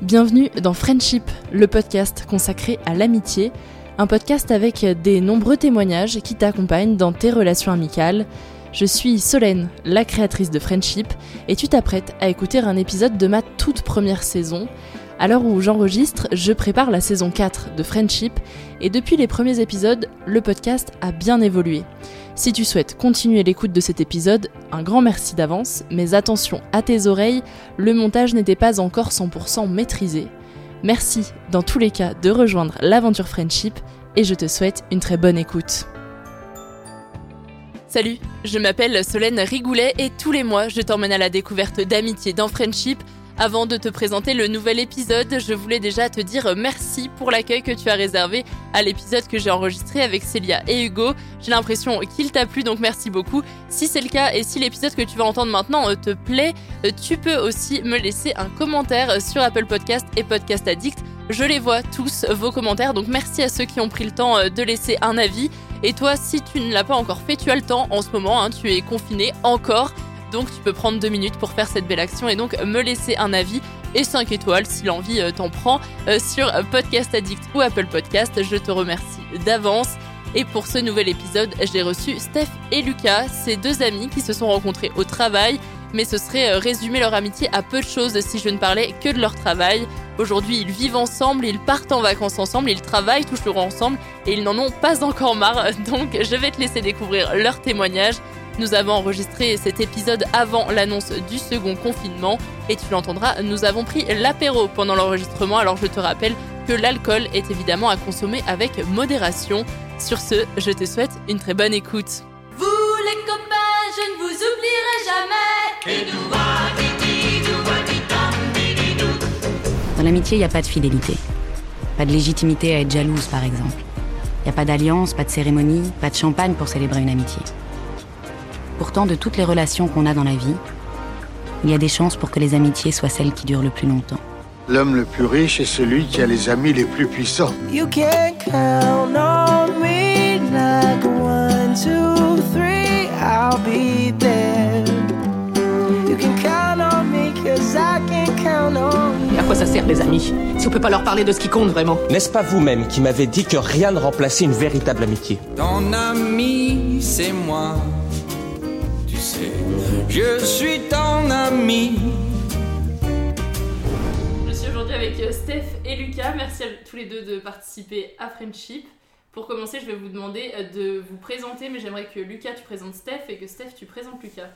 bienvenue dans Friendship, le podcast consacré à l'amitié, un podcast avec des nombreux témoignages qui t'accompagnent dans tes relations amicales. Je suis Solène, la créatrice de Friendship, et tu t'apprêtes à écouter un épisode de ma toute première saison. À l'heure où j'enregistre, je prépare la saison 4 de Friendship, et depuis les premiers épisodes, le podcast a bien évolué. Si tu souhaites continuer l'écoute de cet épisode, un grand merci d'avance, mais attention à tes oreilles, le montage n'était pas encore 100% maîtrisé. Merci dans tous les cas de rejoindre l'aventure Friendship et je te souhaite une très bonne écoute. Salut, je m'appelle Solène Rigoulet et tous les mois je t'emmène à la découverte d'amitié dans Friendship avant de te présenter le nouvel épisode, je voulais déjà te dire merci pour l'accueil que tu as réservé à l'épisode que j'ai enregistré avec Célia et Hugo. J'ai l'impression qu'il t'a plu, donc merci beaucoup. Si c'est le cas et si l'épisode que tu vas entendre maintenant euh, te plaît, euh, tu peux aussi me laisser un commentaire sur Apple Podcast et Podcast Addict. Je les vois tous, vos commentaires, donc merci à ceux qui ont pris le temps euh, de laisser un avis. Et toi, si tu ne l'as pas encore fait, tu as le temps en ce moment, hein, tu es confiné encore. Donc tu peux prendre deux minutes pour faire cette belle action et donc me laisser un avis et 5 étoiles si l'envie euh, t'en prend euh, sur Podcast Addict ou Apple Podcast. Je te remercie d'avance. Et pour ce nouvel épisode, j'ai reçu Steph et Lucas, ces deux amis qui se sont rencontrés au travail, mais ce serait euh, résumer leur amitié à peu de choses si je ne parlais que de leur travail. Aujourd'hui, ils vivent ensemble, ils partent en vacances ensemble, ils travaillent toujours ensemble et ils n'en ont pas encore marre. Donc, je vais te laisser découvrir leur témoignage. Nous avons enregistré cet épisode avant l'annonce du second confinement et tu l'entendras, nous avons pris l'apéro pendant l'enregistrement alors je te rappelle que l'alcool est évidemment à consommer avec modération. Sur ce, je te souhaite une très bonne écoute. Vous les copains, je ne vous oublierai jamais. Dans l'amitié, il n'y a pas de fidélité. Pas de légitimité à être jalouse, par exemple. Il n'y a pas d'alliance, pas de cérémonie, pas de champagne pour célébrer une amitié. Pourtant, de toutes les relations qu'on a dans la vie, il y a des chances pour que les amitiés soient celles qui durent le plus longtemps. L'homme le plus riche est celui qui a les amis les plus puissants. You can count on me like one, two, three, I'll be there. You can count on me cause I can count on you. À quoi ça sert les amis Si on peut pas leur parler de ce qui compte vraiment? N'est-ce pas vous-même qui m'avez dit que rien ne remplaçait une véritable amitié? Ton ami, c'est moi. Je suis ton ami. Je suis aujourd'hui avec euh, Steph et Lucas. Merci à tous les deux de participer à Friendship. Pour commencer, je vais vous demander euh, de vous présenter, mais j'aimerais que Lucas tu présentes Steph et que Steph tu présentes Lucas.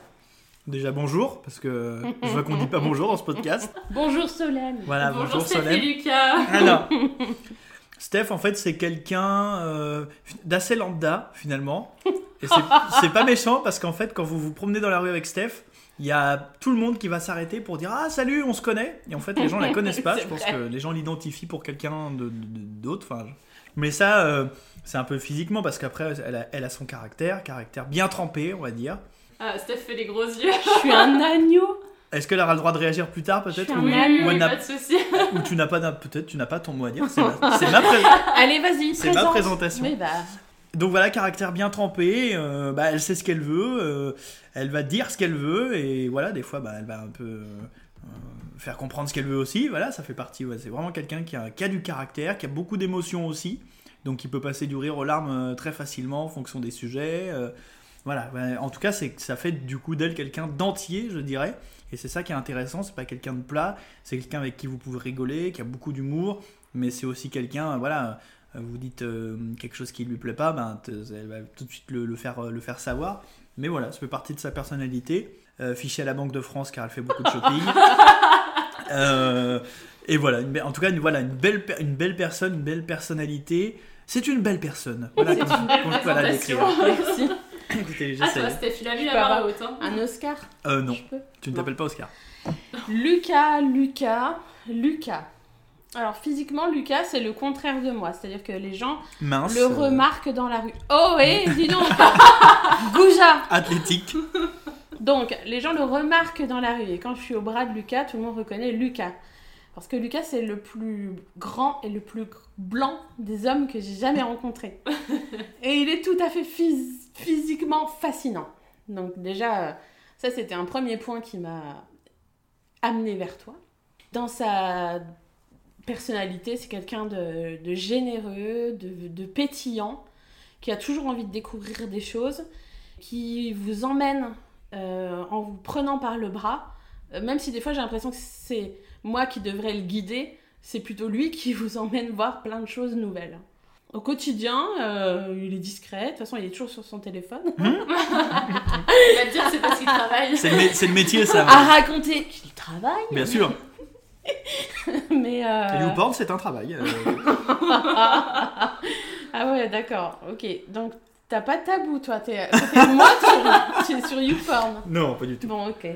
Déjà bonjour, parce que je vois qu'on dit pas bonjour dans ce podcast. Bonjour Solène. Voilà, bonjour, Steph Solène. et Lucas. Alors, Steph, en fait, c'est quelqu'un euh, d'assez lambda, finalement. Et c'est- pas méchant, parce qu'en fait, quand vous vous promenez dans la rue avec Steph, il y a tout le monde qui va s'arrêter pour dire Ah, salut, on se connaît. Et en fait, les gens la connaissent pas. Je pense vrai. que les gens l'identifient pour quelqu'un de- de- d'autre. Enfin, Mais ça, euh, c'est un peu physiquement, parce qu'après, elle a, elle a son caractère, caractère bien trempé, on va dire. Ah, Steph fait les gros yeux. Je suis un agneau. Est-ce qu'elle aura le droit de réagir plus tard peut-être ou, agneau, ou souci. ou tu n'as pas peut-être tu n'as pas ton mot à dire. C'est ma, ma Allez, vas-y, C'est ma présentation. Oui, bah. Donc voilà, caractère bien trempé, euh, bah, elle sait ce qu'elle veut, euh, elle va dire ce qu'elle veut, et voilà, des fois, bah, elle va un peu euh, faire comprendre ce qu'elle veut aussi, voilà, ça fait partie, ouais, c'est vraiment quelqu'un qui a, qui a du caractère, qui a beaucoup d'émotions aussi, donc qui peut passer du rire aux larmes très facilement en fonction des sujets, voilà, en tout cas, c'est ça fait du coup d'elle quelqu'un d'entier, je dirais, et c'est ça qui est intéressant, c'est pas quelqu'un de plat, c'est quelqu'un avec qui vous pouvez rigoler, qui a beaucoup d'humour, mais c'est aussi quelqu'un, voilà, euh, vous dites euh, quelque chose qui lui plaît pas, ben, elle va tout de suite le, le faire, euh, le faire savoir. Mais voilà, ça fait partie de sa personnalité. Euh, fichée à la Banque de France car elle fait beaucoup de shopping. Euh, et voilà, une en tout cas, une, voilà, une, belle, une belle personne, une belle personnalité. C'est une belle personne. Voilà, comme- une belle comme je peux la décrire. Merci. Écoutez, Ah, toi, Steph, il a Je la barre haute. Hein. Un Oscar Euh, non, tu ne t'appelles pas Oscar. Lucas, Lucas, Lucas. Alors physiquement, Lucas, c'est le contraire de moi. C'est-à-dire que les gens Mince. le euh, remarquent dans la rue. Oh, et dis donc Gouja Athlétique. Donc, les gens le remarquent dans la rue. Et quand je suis au bras de Lucas, tout le monde reconnaît Lucas. Parce que Lucas, c'est le plus grand et le plus blanc des hommes que j'ai jamais rencontrés. et il est tout à fait phys- physiquement fascinant. Donc déjà, euh, ça c'était un premier point qui m'a amené vers toi. Dans sa personnalité, c'est quelqu'un de, de généreux, de, de pétillant, qui a toujours envie de découvrir des choses, qui vous emmène euh, en vous prenant par le bras, Euh, même si des fois j'ai l'impression que c'est moi qui devrais le guider, c'est plutôt lui qui vous emmène voir plein de choses nouvelles. Au quotidien, euh, il est discret, de toute façon il est toujours sur son téléphone, Il va te dire c'est parce qu'il travaille. C'est le, métier, ça. à raconter qu'il travaille, Bien sûr. mais... euh, Et YouPorn, c'est un travail. euh, ah ouais, d'accord, ok. Donc, t'as pas de tabou, toi. De moi, tu es sur YouPorn. Non, pas du tout. Bon, ok.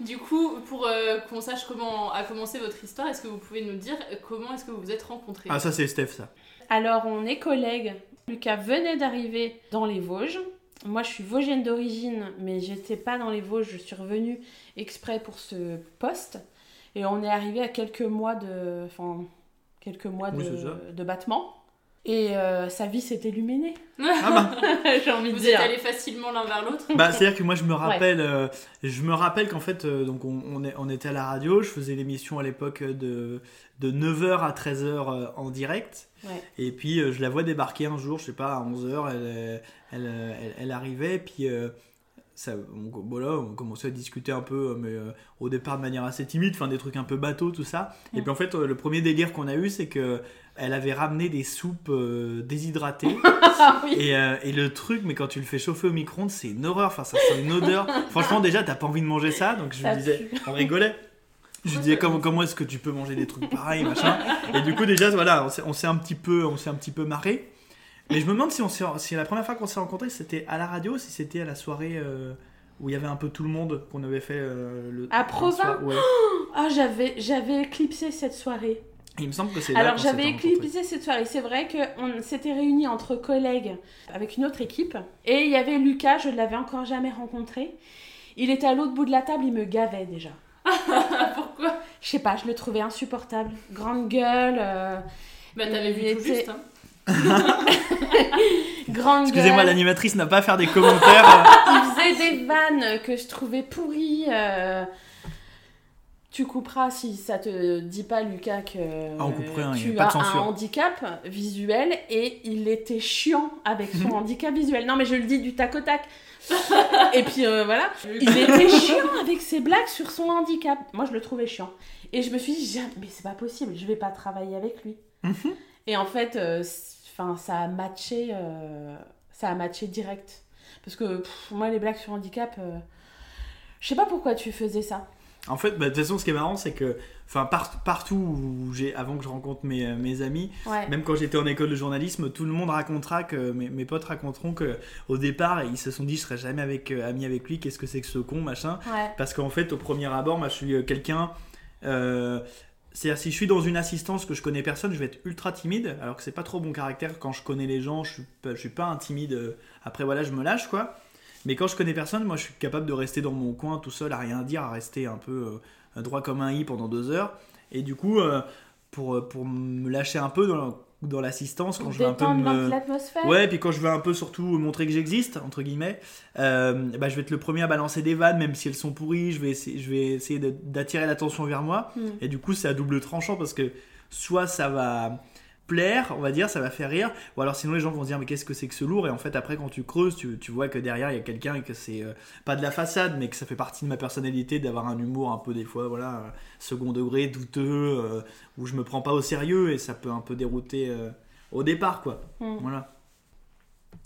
Du coup, pour euh, qu'on sache comment a commencé votre histoire, est-ce que vous pouvez nous dire comment est-ce que vous vous êtes rencontrés? Ah, ça, c'est Steph, ça. Alors, on est collègues. Lucas venait d'arriver dans les Vosges. Moi, je suis vosgienne d'origine, mais j'étais pas dans les Vosges. Je suis revenue exprès pour ce poste. Et on est arrivé à quelques mois de, enfin, quelques mois Oui, de battement. Et euh, sa vie s'est illuminée. Ah bah. J'ai envie de Vous dire. êtes allés facilement l'un vers l'autre Bah, c'est-à-dire que moi je me rappelle, euh, je me rappelle qu'en fait, euh, donc on, on est- on était à la radio, je faisais l'émission à l'époque de, de 9h à 13h euh, en direct. Ouais. Et puis euh, je la vois débarquer un jour, je sais pas, à 11h, elle, elle, elle, elle arrivait, puis euh, ça, on, voilà, on commençait à discuter un peu, mais euh, au départ de manière assez timide, enfin des trucs un peu bateaux, tout ça. Et puis en fait, euh, le premier délire qu'on a eu, c'est que elle avait ramené des soupes euh, déshydratées. Ah oui. Et, euh, et le truc, mais quand tu le fais chauffer au micro-ondes, c'est une horreur. Enfin, ça sent une odeur. Franchement, déjà, t'as pas envie de manger ça. Donc je Ça lui disais, on rigolait. Je lui disais comment, comment est-ce que tu peux manger des trucs pareils, machin? Et du coup, déjà, voilà, on s'est- un petit peu, on s'est un petit peu marré. Mais je me demande si, on s'est- si la première fois qu'on s'est rencontrés, c'était à la radio, si c'était à la soirée euh, où il y avait un peu tout le monde qu'on avait fait euh, le. À Provins? ouais. Ah, j'avais, j'avais éclipsé cette soirée. Il me semble que c'est là Alors j'avais éclipsé cette soirée. C'est vrai qu'on s'était réunis entre collègues avec une autre équipe. Et il y avait Lucas, je ne l'avais encore jamais rencontré. Il était à l'autre bout de la table, il me gavait déjà. Pourquoi? Je sais pas, je le trouvais insupportable. Grande gueule. euh, Bah t'avais vu il tout était- juste. Hein. Grande Excusez-moi, l'animatrice n'a pas à faire des commentaires. euh. Il faisait des vannes que je trouvais pourries. euh, Tu couperas si ça te dit pas, Lucas, que Ah, on coupe rien, y a tu pas de as un handicap visuel et il était chiant avec son handicap visuel. Non, mais je le dis du tac au tac. et puis euh, voilà, il était chiant avec ses blagues sur son handicap. Moi, je le trouvais chiant. Et je me suis dit, mais c'est pas possible, je vais pas travailler avec lui. Mhm. Et en fait, euh, c- 'fin, ça a matché, euh, ça a matché direct. Parce que pff, moi, les blagues sur handicap, je sais pas pourquoi tu faisais ça. En fait, bah, de toute façon, ce qui est marrant, c'est que, enfin, par- partout où j'ai, avant que je rencontre mes, euh, mes amis, Ouais. même quand j'étais en école de journalisme, tout le monde racontera que, mes, mes potes raconteront que, au départ, ils se sont dit, je serais jamais avec, euh, ami avec lui, qu'est-ce que c'est que ce con, machin. Ouais. Parce qu'en fait, au premier abord, moi, je suis euh, quelqu'un. euh, c'est-à-dire, si je suis dans une assistance que je connais personne, je vais être ultra timide, alors que c'est pas trop bon caractère. Quand je connais les gens, je suis pas, je suis pas un timide. Après, voilà, je me lâche, quoi. Mais quand je connais personne, moi je suis capable de rester dans mon coin tout seul à rien dire, à rester un peu euh, droit comme un i pendant deux heures. Et du coup, euh, pour, pour me lâcher un peu dans, dans l'assistance, quand je veux un peu me... Ouais, puis quand je veux un peu surtout montrer que j'existe, entre guillemets, euh, bah, je vais être le premier à balancer des vannes, même si elles sont pourries, je vais essayer, je vais essayer d'attirer l'attention vers moi. Mm. Et du coup, c'est à double tranchant parce que soit ça va plaire, on va dire, ça va faire rire, ou alors sinon les gens vont se dire mais qu'est-ce que c'est que ce lourd? Et en fait après quand tu creuses, tu, tu vois que derrière il y a quelqu'un et que c'est euh, pas de la façade, mais que ça fait partie de ma personnalité d'avoir un humour un peu des fois, voilà, euh, second degré, douteux, euh, où je me prends pas au sérieux et ça peut un peu dérouter euh, au départ quoi. Mm. Voilà.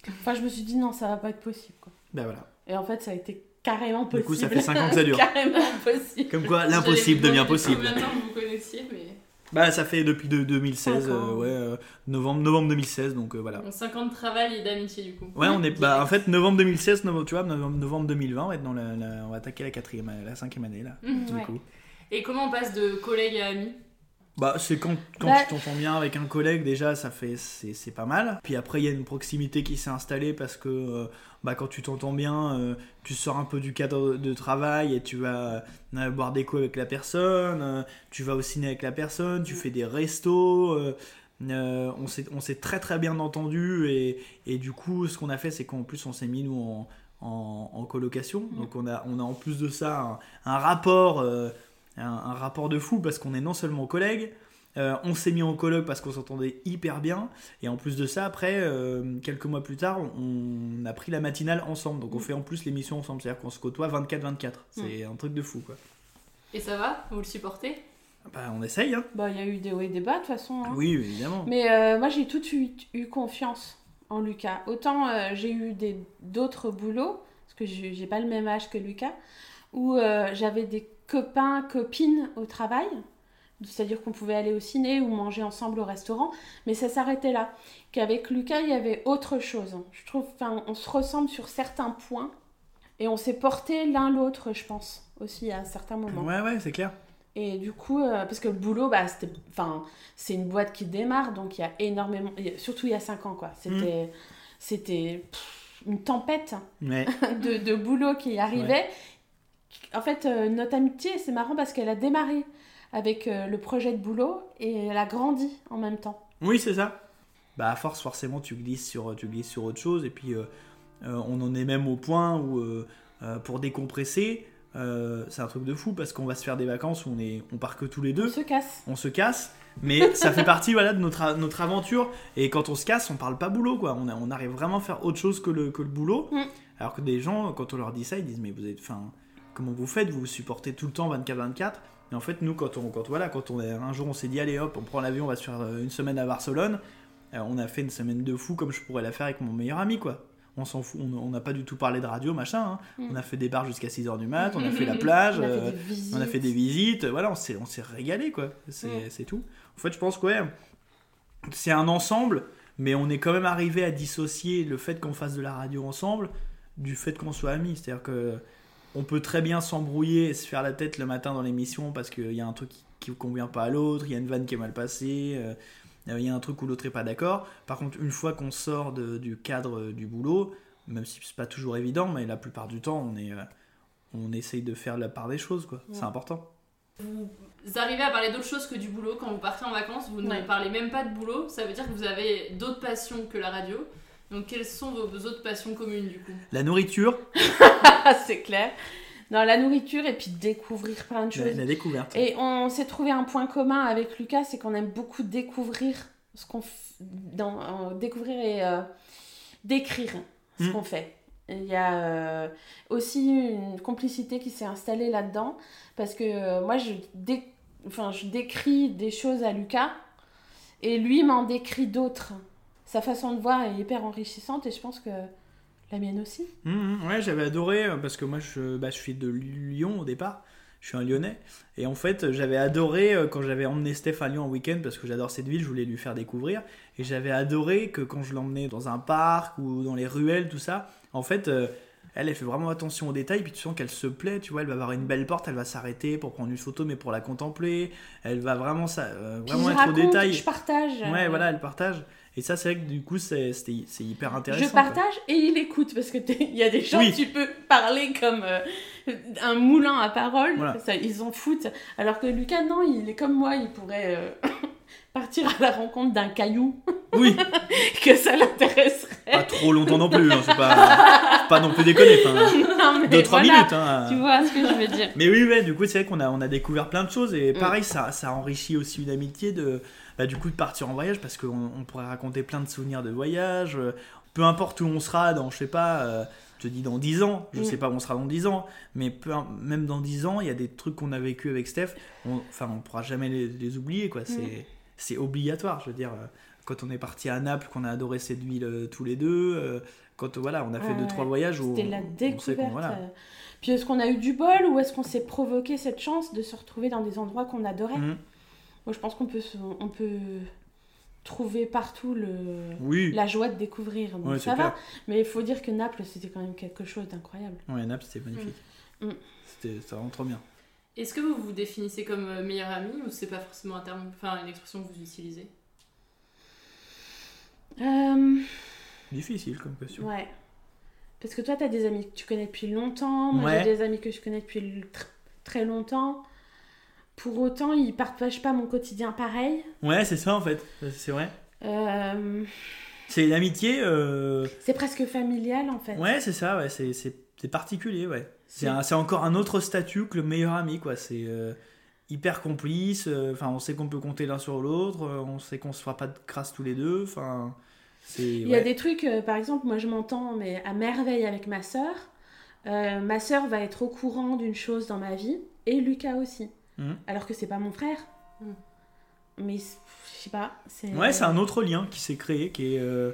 Enfin, je me suis dit non, ça va pas être possible. Quoi. Ben voilà. Et en fait, ça a été carrément possible. Du coup, ça fait cinq ans que ça dure. carrément possible. Comme quoi l'impossible devient possible. Combien de temps vous connaissiez, mais. Bah ça fait depuis de- 2016, Cinq ans. euh, ouais, euh, novembre, novembre 2016, donc euh, voilà. Bon, 5 ans de travail et d'amitié du coup. Ouais, on est bah, en fait novembre 2016, novembre, tu vois, novembre, novembre 2020, on va, être dans la, la- on va attaquer la quatrième, la cinquième année là. Du ouais. coup. Et comment on passe de collègue à ami? Bah c'est quand, quand Bah- tu t'entends bien avec un collègue déjà, ça fait c'est pas mal. Puis après il y a une proximité qui s'est installée parce que euh, bah quand tu t'entends bien, euh, tu sors un peu du cadre de travail et tu vas euh, boire des coups avec la personne, tu vas au ciné avec la personne, tu fais des restos. on s'est très très bien entendu et, et du coup ce qu'on a fait c'est qu'en plus on s'est mis nous en, en, en colocation donc on a on a en plus de ça un, un rapport un, un rapport de fou parce qu'on est non seulement collègues euh, on s'est mis en coloc parce qu'on s'entendait hyper bien et en plus de ça après euh, quelques mois plus tard on a pris la matinale ensemble. Donc on fait en plus l'émission ensemble. C'est à dire qu'on se côtoie 24-24 c'est un truc de fou quoi. Et ça va? Vous le supportez? Bah on essaye hein. Bah, il y a eu des hauts et des bas de toute façon. hein. oui évidemment. Mais euh, moi, j'ai tout de suite eu confiance en Lucas. Autant j'ai eu d'autres boulots, parce que j'ai pas le même âge que Lucas, où j'avais des copains, copines au travail. C'est-à-dire qu'on pouvait aller au ciné ou manger ensemble au restaurant, mais ça s'arrêtait là. Qu'avec Lucas, il y avait autre chose. Je trouve, enfin, on se ressemble sur certains points et on s'est porté l'un l'autre, je pense, aussi à certains moments. ouais ouais c'est clair Et du coup, euh, parce que le boulot, bah, c'était, enfin, c'est une boîte qui démarre, donc il y a énormément, surtout il y a 5 ans, quoi. C'était, c'était pff, une tempête ouais de, de boulot qui arrivait. En fait, euh, notre amitié, c'est marrant parce qu'elle a démarré avec euh, le projet de boulot et elle a grandi en même temps. Oui, c'est ça. Bah, à force, forcément, tu glisses sur, tu glisses sur autre chose. Et puis, euh, euh, on en est même au point où, euh, pour décompresser, c'est un truc de fou parce qu'on va se faire des vacances où on, est, on part que tous les deux. On se casse. On se casse. Mais ça fait partie voilà, de notre, notre aventure. Et quand on se casse, on parle pas boulot. quoi. On, a- on arrive vraiment à faire autre chose que le, que le boulot. Mm. Alors que des gens, quand on leur dit ça, ils disent Mais vous êtes. Enfin, comment vous faites Vous vous supportez tout le temps 24-24 Et en fait, nous, quand on, quand, voilà, quand on est, un jour on s'est dit Allez hop, on prend l'avion, on va se faire euh, une semaine à Barcelone. Euh, on a fait une semaine de fou comme je pourrais la faire avec mon meilleur ami, quoi. On s'en fout, on n'a pas du tout parlé de radio, machin. hein. Mm. On a fait des bars jusqu'à 6h du mat, on a fait la plage, On a fait euh, des visites. on a fait des visites, voilà, on s'est, on s'est régalé, quoi. C'est, Mm. c'est tout. En fait, je pense que, ouais, c'est un ensemble, mais on est quand même arrivé à dissocier le fait qu'on fasse de la radio ensemble du fait qu'on soit amis. C'est-à-dire que on peut très bien s'embrouiller et se faire la tête le matin dans l'émission parce qu'il y a un truc qui ne convient pas à l'autre, il y a une vanne qui est mal passée, euh, il y a un truc où l'autre est pas d'accord. Par contre, une fois qu'on sort de- du cadre du boulot, même si c'est pas toujours évident, mais la plupart du temps, on est, euh, on essaye de faire la part des choses, quoi. C'est important. Vous arrivez à parler d'autre chose que du boulot quand vous partez en vacances, vous Ouais. ne parlez même pas de boulot, ça veut dire que vous avez d'autres passions que la radio. Donc quelles sont vos, autres passions communes du coup? La nourriture, c'est clair. Non, la nourriture et puis découvrir plein de choses. la découverte. Et on s'est trouvé un point commun avec Lucas, c'est qu'on aime beaucoup découvrir ce qu'on f- dans, euh, découvrir et euh, décrire ce Mm. qu'on fait. Il y a euh, aussi une complicité qui s'est installée là-dedans parce que moi je, dé- enfin, je décris des choses à Lucas et lui m'en décrit d'autres. Sa façon de voir est hyper enrichissante et je pense que la mienne aussi. Mhm, ouais, j'avais adoré euh, parce que moi je, bah, je suis de Lyon au départ. Je suis un Lyonnais. Et en fait, j'avais adoré euh, quand j'avais emmené Steph à Lyon en week-end parce que j'adore cette ville, je voulais lui faire découvrir. Et j'avais adoré que quand je l'emmenais dans un parc ou dans les ruelles, tout ça, en fait, euh, elle, elle fait vraiment attention aux détails. Puis tu sens qu'elle se plaît, tu vois, elle va avoir une belle porte, elle va s'arrêter pour prendre une photo, mais pour la contempler. Elle va vraiment, ça, euh, vraiment être au détail. je partage. Ouais, euh, voilà, elle partage. Et ça, c'est vrai que du coup, c'est hyper intéressant. Je quoi. partage et il écoute parce que il y a des gens Oui. tu peux parler comme euh, un moulin à parole, Voilà. ça, ils s'en foutent. Alors que Lucas non, il est comme moi, il pourrait euh, partir à la rencontre d'un caillou. Oui. que ça l'intéresserait. Pas trop longtemps non plus, hein, c'est pas, pas non plus déconner. Enfin, Non, mais 2-3 voilà, minutes. Hein. Tu vois ce que je veux dire. Mais oui, ouais, du coup, c'est vrai qu'on a, on a découvert plein de choses Mm. et pareil, ça, ça enrichit aussi une amitié de, bah, du coup, de partir en voyage parce qu'on on pourrait raconter plein de souvenirs de voyage. euh, Peu importe où on sera dans, je sais pas, euh, je te dis dans 10 ans, je Mm. sais pas où on sera dans 10 ans, mais peu, même dans 10 ans, il y a des trucs qu'on a vécu avec Steph, on, enfin, on pourra jamais les, les oublier, quoi. C'est, Mm. c'est obligatoire, je veux dire. euh, Quand on est parti à Naples, qu'on a adoré cette ville tous les deux, quand voilà, on a fait Ouais, deux trois voyages où C'était la on- on découverte. voilà. euh. Puis est-ce qu'on a eu du bol ou est-ce qu'on s'est provoqué cette chance de se retrouver dans des endroits qu'on adorait? Mhm. Moi, je pense qu'on peut, on peut trouver partout le, Oui. la joie de découvrir. Donc Ouais, ça va. clair. Mais il faut dire que Naples, c'était quand même quelque chose d'incroyable. Ouais, Naples, c'était magnifique. Mm. Mm. C'était c'était vraiment trop bien. Est-ce que vous vous définissez comme euh, meilleur ami ou c'est pas forcément un terme, enfin une expression que vous utilisez? Euh, Difficile comme question. ouais. Parce que toi, tu as des amis que tu connais depuis longtemps. Moi, Ouais. j'ai des amis que je connais depuis tr- très longtemps. Pour autant, ils partagent pas mon quotidien pareil. Ouais, c'est ça en fait, c'est vrai. Euh, C'est une amitié. euh, c'est presque familial en fait. Ouais, c'est ça, ouais, c'est- particulier, ouais. C'est encore un autre statut que le meilleur ami, quoi. C'est euh, hyper complice, enfin, on sait qu'on peut compter l'un sur l'autre, on sait qu'on se fera pas de crasse tous les deux, enfin. Il y a ouais. des trucs, euh, par exemple, moi je m'entends mais à merveille avec ma sœur. Euh, ma sœur va être au courant d'une chose dans ma vie et Lucas aussi. Mhm. Alors que c'est pas mon frère. Mhm. Mais je sais pas. C'est... Ouais, c'est un autre lien qui s'est créé, qui est, euh,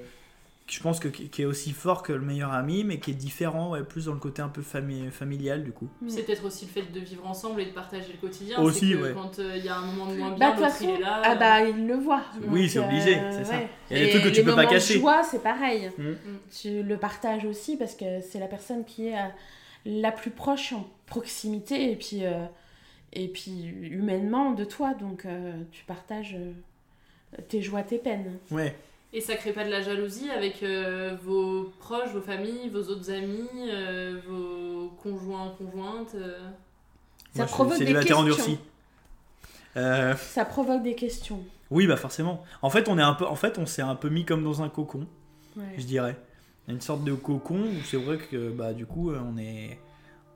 qui, je pense que qui est aussi fort que le meilleur ami, mais qui est différent, ouais, plus dans le côté un peu fami- familial du coup. Mm. C'est peut-être aussi le fait de vivre ensemble et de partager le quotidien. Aussi, c'est que ouais. Quand euh, il y a un moment de moins Bah, bien, l'autre il est là. ah euh, bah il le voit. Oui, c'est obligé, euh, c'est ça. ouais. Il y a des Et trucs que tu les peux pas moments de cacher. joie, c'est pareil. Mm. Tu le partages aussi parce que c'est la personne qui est euh, la plus proche en proximité et puis, euh, et puis humainement de toi. Donc euh, tu partages euh, tes joies, tes peines. Ouais. Et ça crée pas de la jalousie avec euh, vos proches, vos familles, vos autres amis, euh, vos conjoints, conjointes euh. Ça Moi, provoque des questions. Euh, Ça provoque des questions. oui, bah forcément. En fait, on est un peu, en fait, on s'est un peu mis comme dans un cocon, Ouais. je dirais. Une sorte de cocon où c'est vrai que bah du coup on est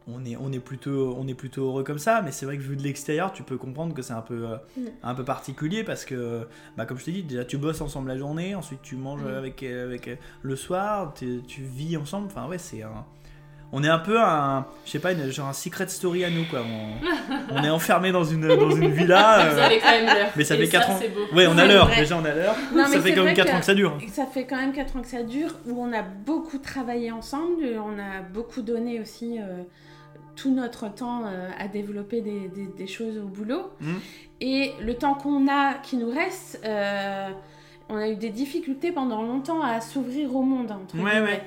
on est, on est plutôt on est plutôt heureux comme ça mais c'est vrai que vu de l'extérieur tu peux comprendre que c'est un peu euh, Mm. un peu particulier parce que bah comme je t'ai dit déjà tu bosses ensemble la journée ensuite tu manges Mm. avec avec euh, le soir tu vis ensemble enfin ouais c'est un on est un peu un je sais pas une, genre un secret story à nous quoi on, on est enfermé dans une dans une villa euh, avez quand même mais ça Et fait 4 ans c'est beau. ouais on a l'heure déjà on a l'heure ça fait quand même vrai 4 ans que ça dure Ça fait quand même 4 ans que ça dure, où on a beaucoup travaillé ensemble, on a beaucoup donné aussi euh, tout notre temps euh, à développer des, des- des choses au boulot. Mm. Et le temps qu'on a, qui nous reste, euh, on a eu des difficultés pendant longtemps à s'ouvrir au monde. entre Ouais, ouais.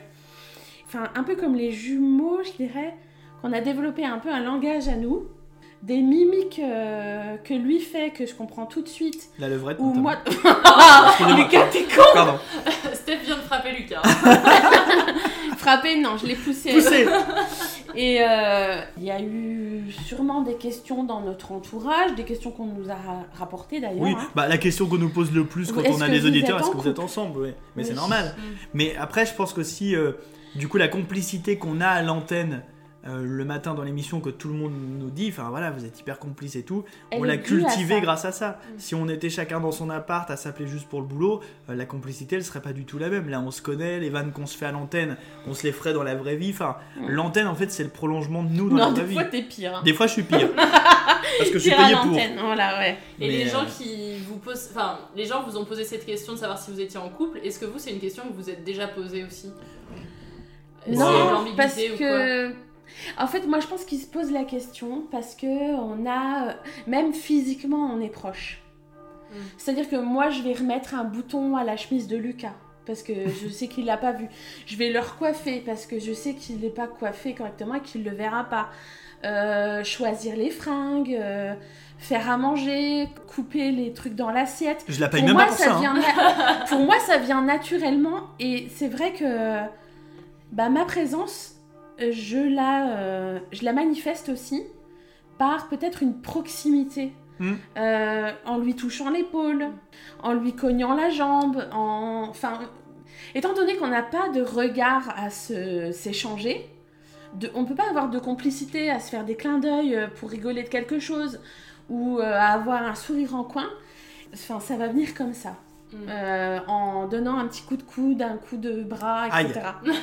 Enfin, un peu comme les jumeaux, je dirais, qu'on a développé un peu un langage à nous. Des mimiques euh, que lui fait, que je comprends tout de suite. la levrette Ou moi. Lucas, t'es con pardon Steph vient de frapper Lucas. Frappé, non, je l'ai poussé. Poussé. Et euh, il y a eu sûrement des questions dans notre entourage, des questions qu'on nous a ra- rapportées d'ailleurs. Oui, hein. bah la question qu'on nous pose le plus quand on a que des auditeurs, est-ce que vous êtes ensemble ouais. Mais Oui. c'est normal. Mm. Mais après, je pense qu'aussi, euh, du coup, la complicité qu'on a à l'antenne euh, le matin dans l'émission, que tout le monde nous dit, enfin voilà, vous êtes hyper complices et tout, Elle on l'a est due à cultivé ça. grâce à ça. Mm. Si on était chacun dans son appart à s'appeler juste pour le boulot, euh, la complicité, elle serait pas du tout la même. Là, on se connaît, les vannes qu'on se fait à l'antenne, on se les ferait dans la vraie vie. Enfin, Mm. l'antenne, en fait, c'est le prolongement de nous dans non, la des vraie vie. fois t'es pire. hein. Des fois, je suis pire. Parce que je suis payé pour. l'antenne, voilà, ouais. Et Mais, les gens euh, qui vous posent, enfin, les gens vous ont posé cette question de savoir si vous étiez en couple. Est-ce que vous, c'est une question que vous êtes déjà posée aussi? Est-ce qu'il y a de Non, l'ambiguïté parce ou quoi? que. En fait, moi je pense qu'ils se posent la question parce que on a. Même physiquement, on est proche. Mm. C'est-à-dire que moi je vais remettre un bouton à la chemise de Lucas. parce que je sais qu'il l'a pas vu. Je vais le recoiffer parce que je sais qu'il n'est pas coiffé correctement et qu'il le verra pas. Euh, choisir les fringues, euh, faire à manger, couper les trucs dans l'assiette. Je la paye Pour même moi, pas pour ça ça. hein. vient na- pour moi, ça vient naturellement et c'est vrai que bah, ma présence, euh, je la, euh, je la manifeste aussi par peut-être une proximité. Hmm. Euh, en lui touchant l'épaule, en lui cognant la jambe, en... Enfin, étant donné qu'on n'a pas de regard à se- s'échanger, de... on peut pas avoir de complicité à se faire des clins d'œil euh, pour rigoler de quelque chose ou euh, à avoir un sourire en coin. Enfin, ça va venir comme ça. Mm. Euh, en donnant un petit coup de coude, un coup de bras, etc.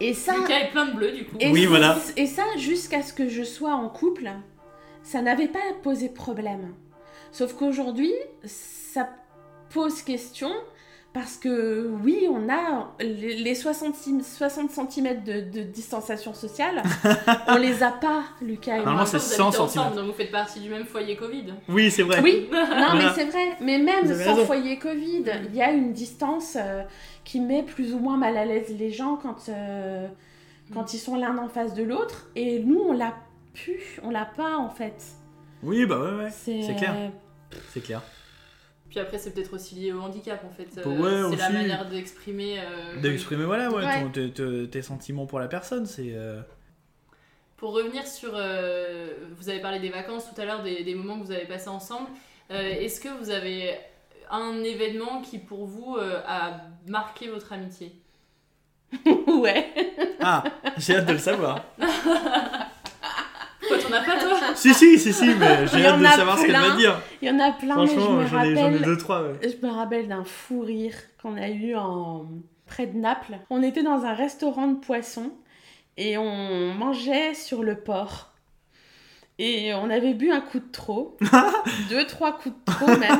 Et ça, Lucas est plein de bleu du coup. et Oui, ça- voilà. Et ça, jusqu'à ce que je sois en couple, ça n'avait pas posé problème. Sauf qu'aujourd'hui, ça pose question parce que oui, on a les les 60, cm 60 cm de, de distanciation sociale. on les a pas, Lucas et moi. Normalement, c'est Vous habitez 100 ensemble, centimètres. donc vous faites partie du même foyer Covid. Oui, c'est vrai. Oui, non mais c'est vrai. Mais même sans raison. foyer Covid, il y a une distance euh, qui met plus ou moins mal à l'aise les gens quand, euh, quand ils sont l'un en face de l'autre. Et nous, on l'a pu, on l'a pas en fait. Oui, bah ouais, ouais. C'est C'est clair. C'est clair. Puis après, c'est peut-être aussi lié au handicap en fait. Euh, Ouais, c'est la manière d'exprimer. euh, D'exprimer, voilà, ouais, Ouais. ton- tes- tes- tes sentiments pour la personne, c'est. euh, Pour revenir sur. euh, vous avez parlé des vacances tout à l'heure, des, des moments que vous avez passés ensemble. Euh, Est-ce que vous avez un événement qui pour vous euh, a marqué votre amitié? Ouais. Ah, j'ai hâte de le savoir. Pourquoi t'en as pas toi si, si, si, si, mais j'ai hâte de a savoir ce qu'elle va dire. Il y en a plein, mais je me j'en ai rappelle. deux, trois, ouais. Je me rappelle d'un fou rire qu'on a eu en près de Naples. On était dans un restaurant de poissons et on mangeait sur le port. Et on avait bu un coup de trop, deux, trois coups de trop même.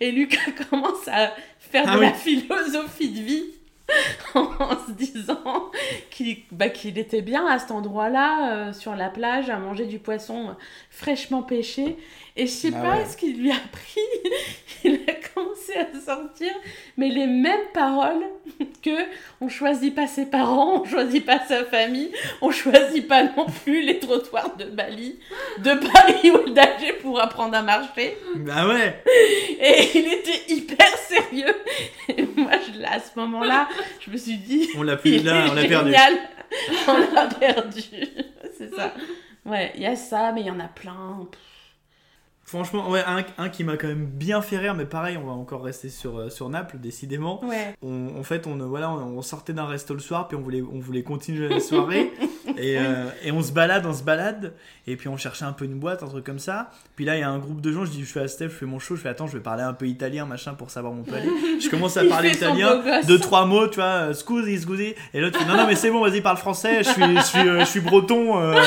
Et Lucas commence à faire de Ah oui. la philosophie de vie en se disant qu'il bah, qu'il était bien à cet endroit-là, euh, sur la plage, à manger du poisson euh, fraîchement pêché. Et je sais Ah pas ouais. ce qu'il lui a pris. Il a commencé à sortir, mais les mêmes paroles que on choisit pas ses parents, on choisit pas sa famille, on choisit pas non plus les trottoirs de Bali, de Paris ou d'Alger pour apprendre à marcher. Ah ouais Et il était hyper sérieux. Et moi, je, à ce moment-là, je me suis dit. On l'a plus là, on l'a perdu. On l'a perdu. C'est ça. Ouais, il y a ça, mais il y en a plein. Franchement, ouais, un, un qui m'a quand même bien fait rire, mais pareil, on va encore rester sur, euh, sur Naples, décidément. Ouais. On- en fait, on, voilà, on, on sortait d'un resto le soir, puis on voulait, on voulait continuer la soirée. et, euh, et on se balade, on se balade. Et puis on cherchait un peu une boîte, un truc comme ça. Puis là, il y a un groupe de gens, je dis, je fais à Steph, je fais mon show, je fais, attends, je vais parler un peu italien, machin, pour savoir où on peut aller. Je commence à parler italien, deux, trois mots, tu vois, euh, scusi, scusi. Et l'autre non, non, mais c'est bon, vas-y, parle français, je suis, je suis, euh, je suis breton, euh,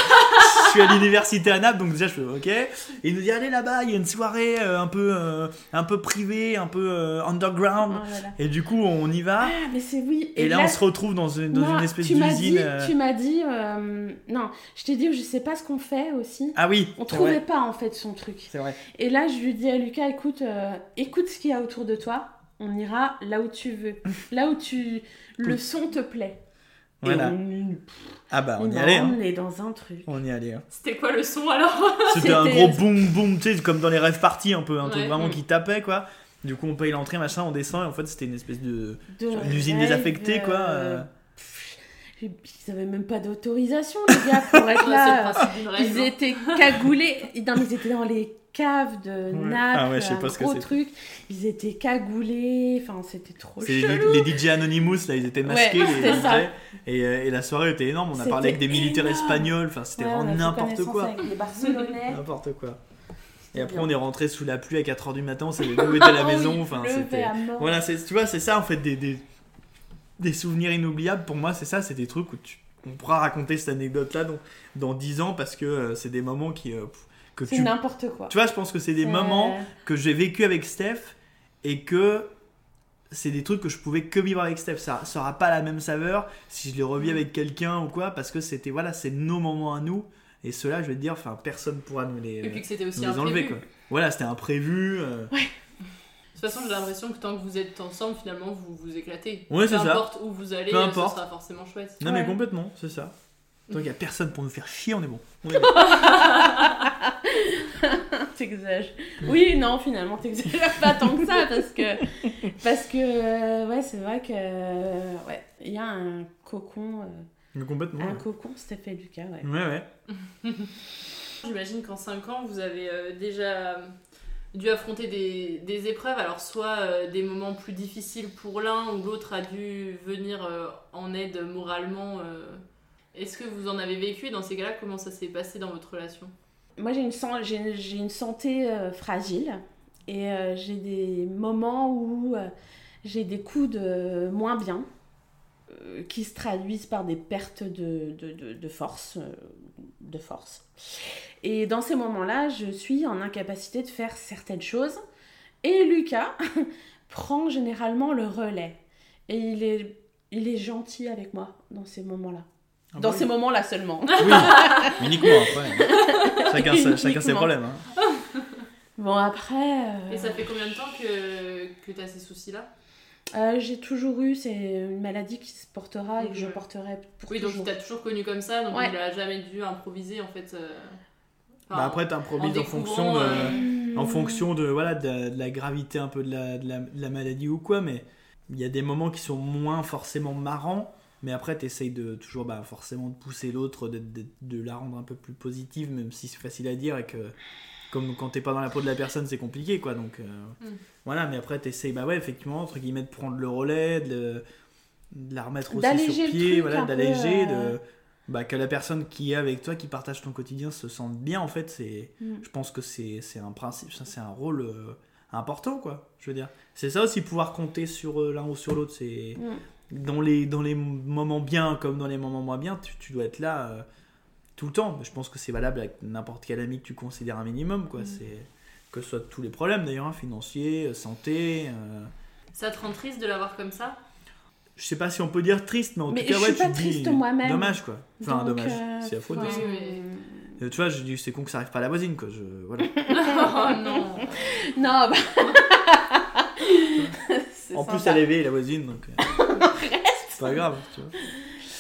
suis à l'université à Naples, donc déjà, je fais, ok. Et il nous dit, allez là-bas, il y a une soirée euh, un peu, euh, un peu privée, un peu euh, underground. Là. Et du coup, on y va. Ah, mais c'est oui. Et, là, là, on se retrouve dans une, dans moi, une espèce d'usine. tu m'as dit, non, je t'ai dit, je sais pas ce qu'on fait aussi. Ah oui, On trouvait vrai. pas en fait son truc. C'est vrai. Et là, je lui dis à Lucas, écoute, écoute ce qu'il y a autour de toi. On ira là où tu veux, là où tu le son te plaît. Voilà. Et on, Ah bah, on y m'a allait. hein. emmené dans un truc. On y allait. hein. C'était quoi le son alors C'était un gros boom boom, tu sais, comme dans les rêves parties, un peu, un truc Ouais. vraiment Mm. qui tapait, quoi. Du coup, on paye l'entrée, machin, on descend, et en fait, c'était une espèce de. De une usine désaffectée, quoi. euh, euh. Ils avaient même pas d'autorisation, les gars, pour être là. Ils hein. étaient cagoulés. Non, mais ils étaient dans les caves de Ah ouais, je sais un pas ce que gros c'est. truc. Ils étaient cagoulés. Enfin, c'était trop chelou. les, les DJ Anonymous, là, ils étaient masqués, Ouais, les DJ. Et, euh, et la soirée était énorme. On a parlé avec des militaires énorme. espagnols, enfin, c'était vraiment n'importe quoi. avec des Barcelonais. N'importe quoi. Et après, on est rentré sous la pluie à 4h du matin, on s'est levé à la Ah maison. Enfin, c'était. Voilà, c'est- tu vois, c'est ça en fait, des, des, des souvenirs inoubliables. Pour moi, c'est ça, c'est des trucs où tu, on pourra raconter cette anecdote-là dans, dans 10 ans parce que euh, c'est des moments qui. euh, pff, que C'est tu, n'importe quoi. tu vois, je pense que c'est des C'est- moments que j'ai vécu avec Steph et que c'est des trucs que je pouvais que vivre avec Steph. Ça ça aura pas la même saveur si je les revis avec quelqu'un ou quoi parce que c'était voilà, c'est nos moments à nous et ceux-là, je vais te dire, enfin personne pourra nous les, Et puis que c'était aussi nous les enlever quoi. Voilà, c'était imprévu. euh, toute façon, j'ai l'impression que tant que vous êtes ensemble, finalement, vous vous éclatez. Ouais, c'est Peu ça. importe où vous allez, Peu importe. sera forcément chouette. Non, Ouais. mais complètement, c'est ça. Tant qu'il n'y a personne pour nous faire chier, on est bon. On est bon. T'exagères. Oui, non, finalement, t'exagères pas tant que ça parce que. Parce que, euh, ouais, c'est vrai que. euh, Ouais, il y a un cocon. euh, Mais complètement. un ouais. cocon, Steph et Lucas, ouais. Ouais, ouais. J'imagine qu'en 5 ans, vous avez euh, déjà dû affronter des, des épreuves, alors soit euh, des moments plus difficiles pour l'un ou l'autre a dû venir euh, en aide moralement. Est-ce que vous en avez vécu et dans ces cas-là, comment ça s'est passé dans votre relation? Moi, j'ai une, santé euh, fragile et euh, j'ai des moments où euh, j'ai des coups de moins bien qui se traduisent par des pertes de, de, force. de force. Et dans ces moments-là, je suis en incapacité de faire certaines choses. Et Lucas prend généralement le relais. Et il est, il est gentil avec moi dans ces moments-là. Ah dans ces moments-là seulement. Oui, uniquement après. Chacun, sa- chacun ses problèmes. hein. Bon, après. euh, Et ça fait combien de temps que, que tu as ces soucis-là? Euh, j'ai toujours eu, c'est une maladie qui se portera et que je porterai pour Oui, donc toujours. il t'a toujours connu comme ça, donc Ouais. il a jamais dû improviser en fait. euh, enfin, Bah après, t'improvises en, fonction de, euh, en fonction de voilà de, la- de la gravité un peu de la, de la, de la maladie ou quoi, mais il y a des moments qui sont moins forcément marrants, mais après t'essayes de toujours bah, forcément de pousser l'autre, de, de, de la rendre un peu plus positive, même si c'est facile à dire et que comme quand t'es pas dans la peau de la personne c'est compliqué quoi, donc euh, Mm. voilà, mais après t'essayes bah ouais effectivement entre guillemets de prendre le relais, de, le- de la remettre aussi sur pied, voilà, d'alléger, euh, de bah, que la personne qui est avec toi, qui partage ton quotidien, se sente bien, en fait, c'est, Mm. je pense que c'est, un principe, c'est un rôle euh, important, quoi. Je veux dire, c'est ça aussi pouvoir compter sur l'un ou sur l'autre. C'est Mm. Dans les dans les moments bien comme dans les moments moins bien, tu, tu dois être là euh, tout le temps. Je pense que c'est valable avec n'importe quel ami que tu considères un minimum, quoi. Mm. C'est que ce soit tous les problèmes d'ailleurs, hein, financiers, euh, santé. euh, Ça te rend triste de l'avoir comme ça? Je sais pas si on peut dire triste, mais en Mais tout cas, je ouais, suis tu pas te dis triste moi-même. dommage, quoi. Enfin, Donc, dommage, euh, c'est à faute de enfin, ça. Euh, Tu vois, je dis, c'est con que ça arrive pas à la voisine, quoi. Je, voilà. Oh non Non, bah. En plus, sympa. elle est vieille, la voisine, donc. C'est pas grave, tu vois.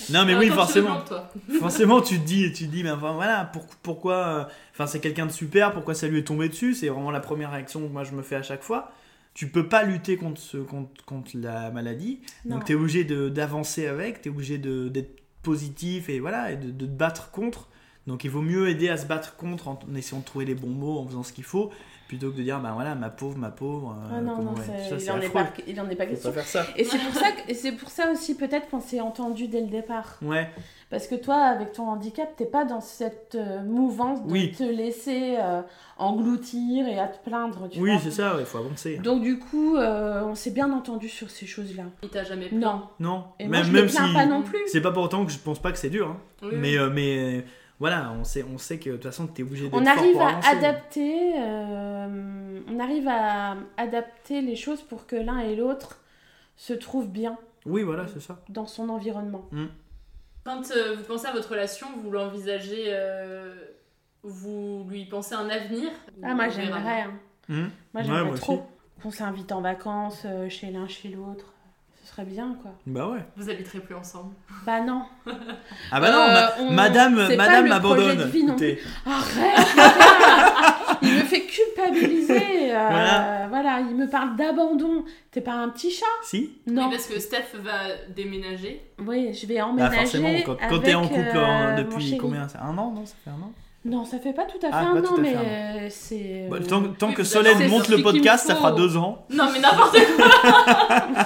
Non, mais Ah, oui, forcément. forcément, tu te dis, tu te dis, mais enfin, voilà, pour- pourquoi. euh, Enfin, c'est quelqu'un de super, pourquoi ça lui est tombé dessus? C'est vraiment la première réaction que moi je me fais à chaque fois. Tu peux pas lutter contre, ce, contre, contre la maladie, Non. donc tu es obligé de- d'avancer avec, tu es obligé de- d'être positif et voilà, et de, de te battre contre. Donc il vaut mieux aider à se battre contre en, en essayant de trouver les bons mots, en faisant ce qu'il faut, plutôt que de dire, bah voilà, ma pauvre, ma pauvre. euh, Ah non, comment- non, ouais, c'est- ça, il, en est pas, il en est pas Faut question. faire ça. Et c'est pour ça, que- et c'est pour ça aussi peut-être qu'on s'est entendu dès le départ. Ouais, Parce que toi, avec ton handicap, t'es pas dans cette euh, mouvance de Oui. te laisser euh, engloutir et à te plaindre. Tu oui, c'est ça, il faut avancer. Donc du coup, euh, on s'est bien entendu sur ces choses-là. Il t'a jamais plaint Non. Non, Et moi, même, je me même plains si pas non plus. c'est pas pour autant que je pense pas que c'est dur. hein. Oui, mais, oui. euh, mais euh, voilà, on sait, on sait que de toute façon, tu es obligé d'être On fort arrive pour à adapter, euh, on arrive à adapter les choses pour que l'un et l'autre se trouvent bien Oui, voilà, c'est ça. dans son environnement. Quand euh, vous pensez à votre relation, vous l'envisagez, euh, vous lui pensez un avenir Ah moi j'aimerais, hein. Hum. moi j'aimerais trop qu'on s'invite en vacances euh, chez l'un chez l'autre. Serait bien quoi. Bah ouais. Vous habiterez plus ensemble. Bah non. Ah bah non, Euh, ma- on- madame, c'est pas madame le projet de m'abandonne. vie non Écoutez. Arrête putain Il me fait culpabiliser. euh, Voilà. voilà. il me parle d'abandon. T'es pas un petit chat Si Non. Oui, parce que Steph va déménager. Oui, je vais Bah emménager. forcément, quand, quand t'es en avec, couple euh, hein, mon depuis chéri. combien? C'est Un an, non? Ça fait un an? Non, ça fait pas tout à fait Ah, un an, mais euh, c'est. Bah, euh, Tant, tant oui, que Solène monte le podcast, ça fera deux ans. Non, mais n'importe quoi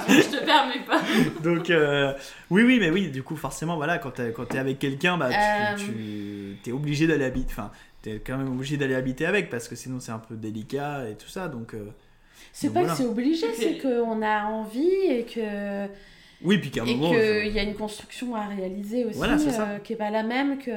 Je te permets pas. Donc, euh, oui, oui, mais oui, du coup, forcément, voilà, quand t'es, quand t'es avec quelqu'un, bah, tu, Euh. tu es obligé d'aller habiter. Enfin, t'es quand même obligé d'aller habiter avec parce que sinon c'est un peu délicat et tout ça. Donc, euh, C'est pas voilà. que c'est obligé, Et c'est qu'on a envie et que. oui, puis qu'à un Et moment. qu'il y a une construction à réaliser aussi, Voilà, euh, qui est pas la même que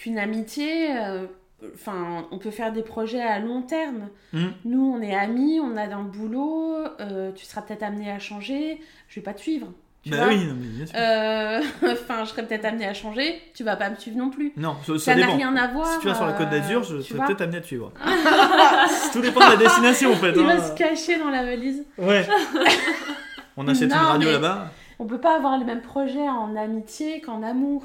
qu'une amitié. euh, Enfin, on peut faire des projets à long terme. Hum. Nous, on est amis, on a un boulot, euh, tu seras peut-être amené à changer, je vais pas te suivre. Tu Bah vois oui, non, mais bien sûr. Euh, Enfin, je serais peut-être amenée à changer. Tu vas pas me suivre non plus. Non, ça, Ça n'a rien à voir, Si tu vas sur la Côte d'Azur, je serais peut-être amené à te suivre. Tout dépend de la destination en fait. Il hein. va se cacher dans la valise. Ouais. On achète Non, une radio là-bas. On peut pas avoir les mêmes projets en amitié qu'en amour.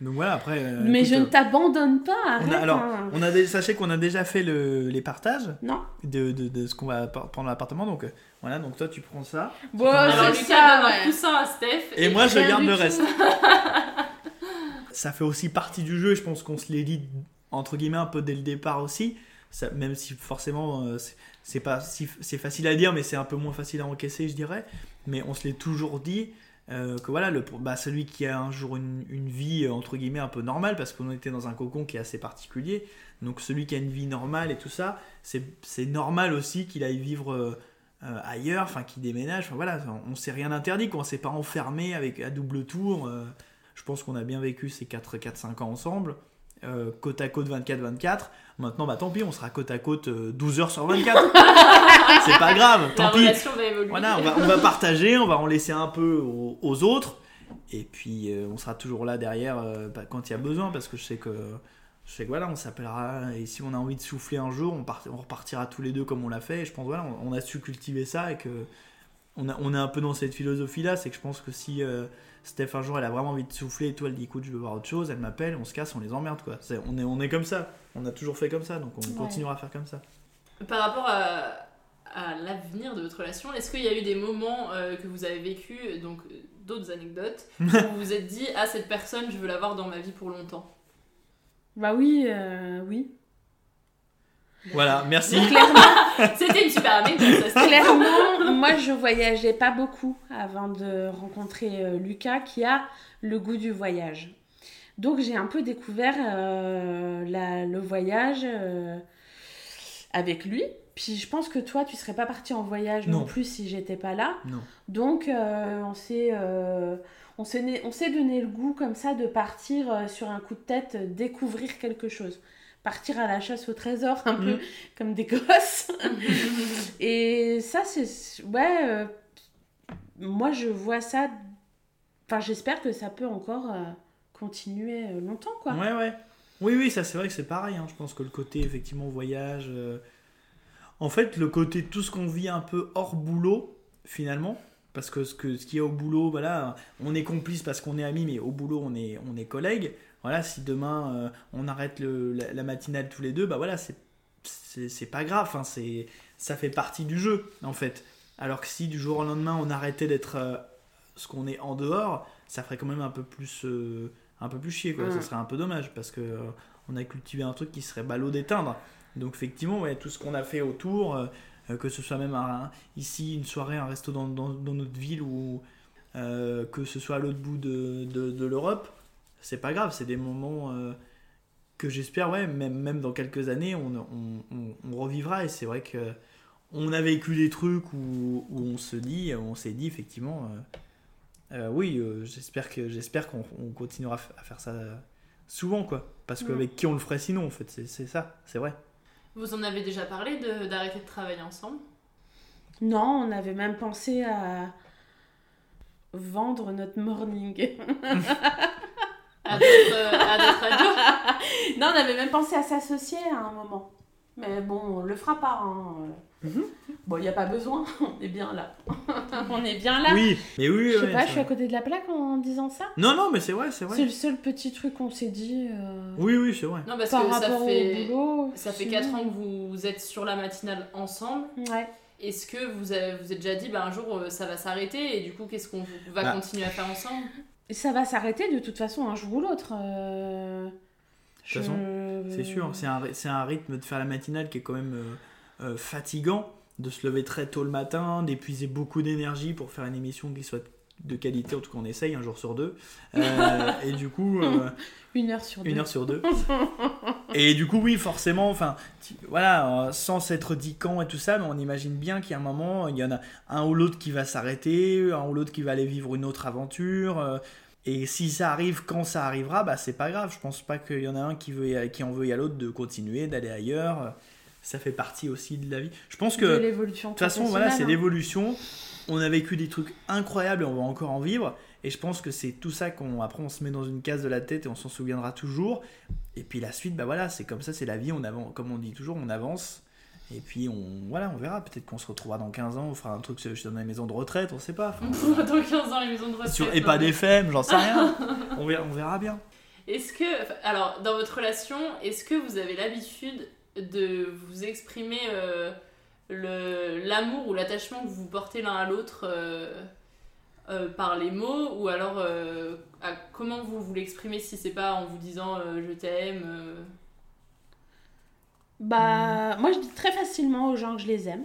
Donc voilà, après. euh, Mais écoute, je ne euh, t'abandonne pas. on Arrête, a, alors, hein. on a des, sachez qu'on a déjà fait le, les partages Non. de, de, de ce qu'on va prendre dans l'appartement. Donc euh, voilà, donc toi tu prends ça. Bon, c'est ça, donne ouais. un coussin à Steph. Et moi je garde le reste. ça fait aussi partie du jeu, je pense qu'on se l'est dit entre guillemets un peu dès le départ aussi. Ça, même si forcément euh, c'est- c'est pas si c'est facile à dire, mais c'est un peu moins facile à encaisser, je dirais. Mais on se l'est toujours dit euh, que voilà, le, bah, celui qui a un jour une, une vie euh, entre guillemets un peu normale, parce qu'on était dans un cocon qui est assez particulier. Donc celui qui a une vie normale et tout ça, c'est normal aussi qu'il aille vivre. euh, ailleurs, enfin qui déménage, enfin voilà, on, on s'est rien interdit, quoi, on s'est pas enfermé avec à double tour. je pense qu'on a bien vécu ces 4-5 ans ensemble, euh, côte à côte 24-24. Maintenant, bah tant pis, on sera côte à côte euh, 12 heures sur 24. C'est pas grave, tant La pis. relation va évoluer. Voilà, on va, on va partager, on va en laisser un peu aux, aux autres, et puis euh, on sera toujours là derrière euh, bah, quand il y a besoin, parce que je sais que je sais que voilà, on s'appellera, et si on a envie de souffler un jour, on, part- on repartira tous les deux comme on l'a fait, et je pense voilà, on, on a su cultiver ça, et que on, a, on est un peu dans cette philosophie-là, c'est que je pense que si euh, Steph un jour elle a vraiment envie de souffler, et toi elle dit écoute je veux voir autre chose, elle m'appelle, on se casse, on les emmerde quoi. C'est- on, est, on est comme ça, on a toujours fait comme ça, donc on Ouais. continuera à faire comme ça. Par rapport à, à l'avenir de votre relation, est-ce qu'il y a eu des moments euh, que vous avez vécu, donc euh, d'autres anecdotes, où vous vous êtes dit ah cette personne je veux l'avoir dans ma vie pour longtemps? Bah oui, euh, oui. Voilà, merci. C'était une super anecdote. C'était- Clairement, moi je voyageais pas beaucoup avant de rencontrer euh, Lucas qui a le goût du voyage. Donc j'ai un peu découvert euh, la- le voyage euh, avec lui. Puis je pense que toi tu serais pas parti en voyage non, Non. plus si j'étais pas là. Non. Donc euh, on s'est euh, on s'est né- on s'est donné le goût comme ça de partir euh, sur un coup de tête découvrir quelque chose. Partir à la chasse au trésor un peu Mhm. comme des gosses. Et ça, c'est. Ouais. euh, moi, je vois ça. Enfin, j'espère que ça peut encore euh, continuer euh, longtemps, quoi. Ouais, ouais. Oui, oui, ça c'est vrai que c'est pareil. hein. Je pense que le côté effectivement voyage. euh, En fait, le côté tout ce qu'on vit un peu hors boulot, finalement. Parce que ce que ce qu'il y a au boulot, voilà, on est complice parce qu'on est amis, mais au boulot on est on est collègues. Voilà, si demain euh, on arrête le, la, la matinale tous les deux, bah voilà, c'est pas grave. C'est ça fait partie du jeu en fait. Alors que si du jour au lendemain on arrêtait d'être euh, ce qu'on est en dehors, ça ferait quand même un peu plus euh, un peu plus chier quoi. Ça serait un peu dommage parce que on a cultivé un truc qui serait ballot d'éteindre. Donc effectivement, ouais, tout ce qu'on a fait autour, que ce soit même un- ici une soirée, un resto dans, dans- dans notre ville ou que ce soit à l'autre bout de, de- de l'Europe, c'est pas grave. C'est des moments euh, que j'espère, ouais, même, même dans quelques années, on, on- on- on revivra. Et c'est vrai que on a vécu des trucs où, où on se dit, on s'est dit effectivement, euh, euh, oui, euh, j'espère que j'espère qu'on on continuera à faire ça souvent, quoi. Parce Mm. qu'avec qui on le ferait sinon, en fait, c'est c'est ça, c'est vrai. Vous en avez déjà parlé de- d'arrêter de travailler ensemble? Non, on avait même pensé à vendre notre morning. à d'autres radios non, on avait même pensé à s'associer à un moment. Mais bon, on le fera pas. hein. Bon, il n'y a pas besoin, on est bien là. on est bien là. Oui, mais oui, Je sais ouais, pas, je suis à côté de la plaque en disant ça? Non, non, mais c'est vrai, c'est vrai. C'est le seul petit truc qu'on s'est dit. euh, Oui, oui, c'est vrai. Non, parce Par que ça fait, boulot, ça fait sinon- 4 ans que vous êtes sur la matinale ensemble. Ouais. Est-ce que vous avez, vous êtes déjà dit, bah, un jour euh, ça va s'arrêter et du coup, qu'est-ce qu'on va Bah. continuer à faire ensemble? Ça va s'arrêter de toute façon un jour ou l'autre. euh, De je- toute façon, c'est sûr, c'est un, un rythme de faire la matinale qui est quand même euh, euh, fatigant, de se lever très tôt le matin, d'épuiser beaucoup d'énergie pour faire une émission qui soit de qualité, en tout cas on essaye un jour sur deux. Euh, et du coup, euh, Une heure sur deux. une heure sur deux. Et du coup, oui, forcément, enfin, voilà, sans s'être dit quand et tout ça, mais on imagine bien qu'il y a un moment, il y en a un ou l'autre qui va s'arrêter, un ou l'autre qui va aller vivre une autre aventure. Et si ça arrive quand ça arrivera, bah c'est pas grave. Je pense pas qu'il y en a un qui, veut, qui en veut à l'autre de continuer, d'aller ailleurs. Ça fait partie aussi de la vie. Je pense que De l'évolution de toute façon, voilà, c'est hein. l'évolution. on a vécu des trucs incroyables et on va encore en vivre. Et je pense que c'est tout ça qu'on après on se met dans une case de la tête et on s'en souviendra toujours. Et puis la suite, bah voilà, c'est comme ça, c'est la vie. On avance, comme on dit toujours, on avance. Et puis on voilà, on verra. Peut-être qu'on se retrouvera dans 15 ans, on fera un truc dans les maisons de retraite, on sait pas. Enfin, Dans 15 ans, les maisons de retraite. sur et pas FM, j'en sais rien. On verra, on verra bien. Est-ce que, alors, dans votre relation, est-ce que vous avez l'habitude de vous exprimer euh, le- l'amour ou l'attachement que vous portez l'un à l'autre euh, euh, par les mots ou alors à- comment vous vous l'exprimez si c'est pas en vous disant je t'aime Bah, moi je dis très facilement aux gens que je les aime.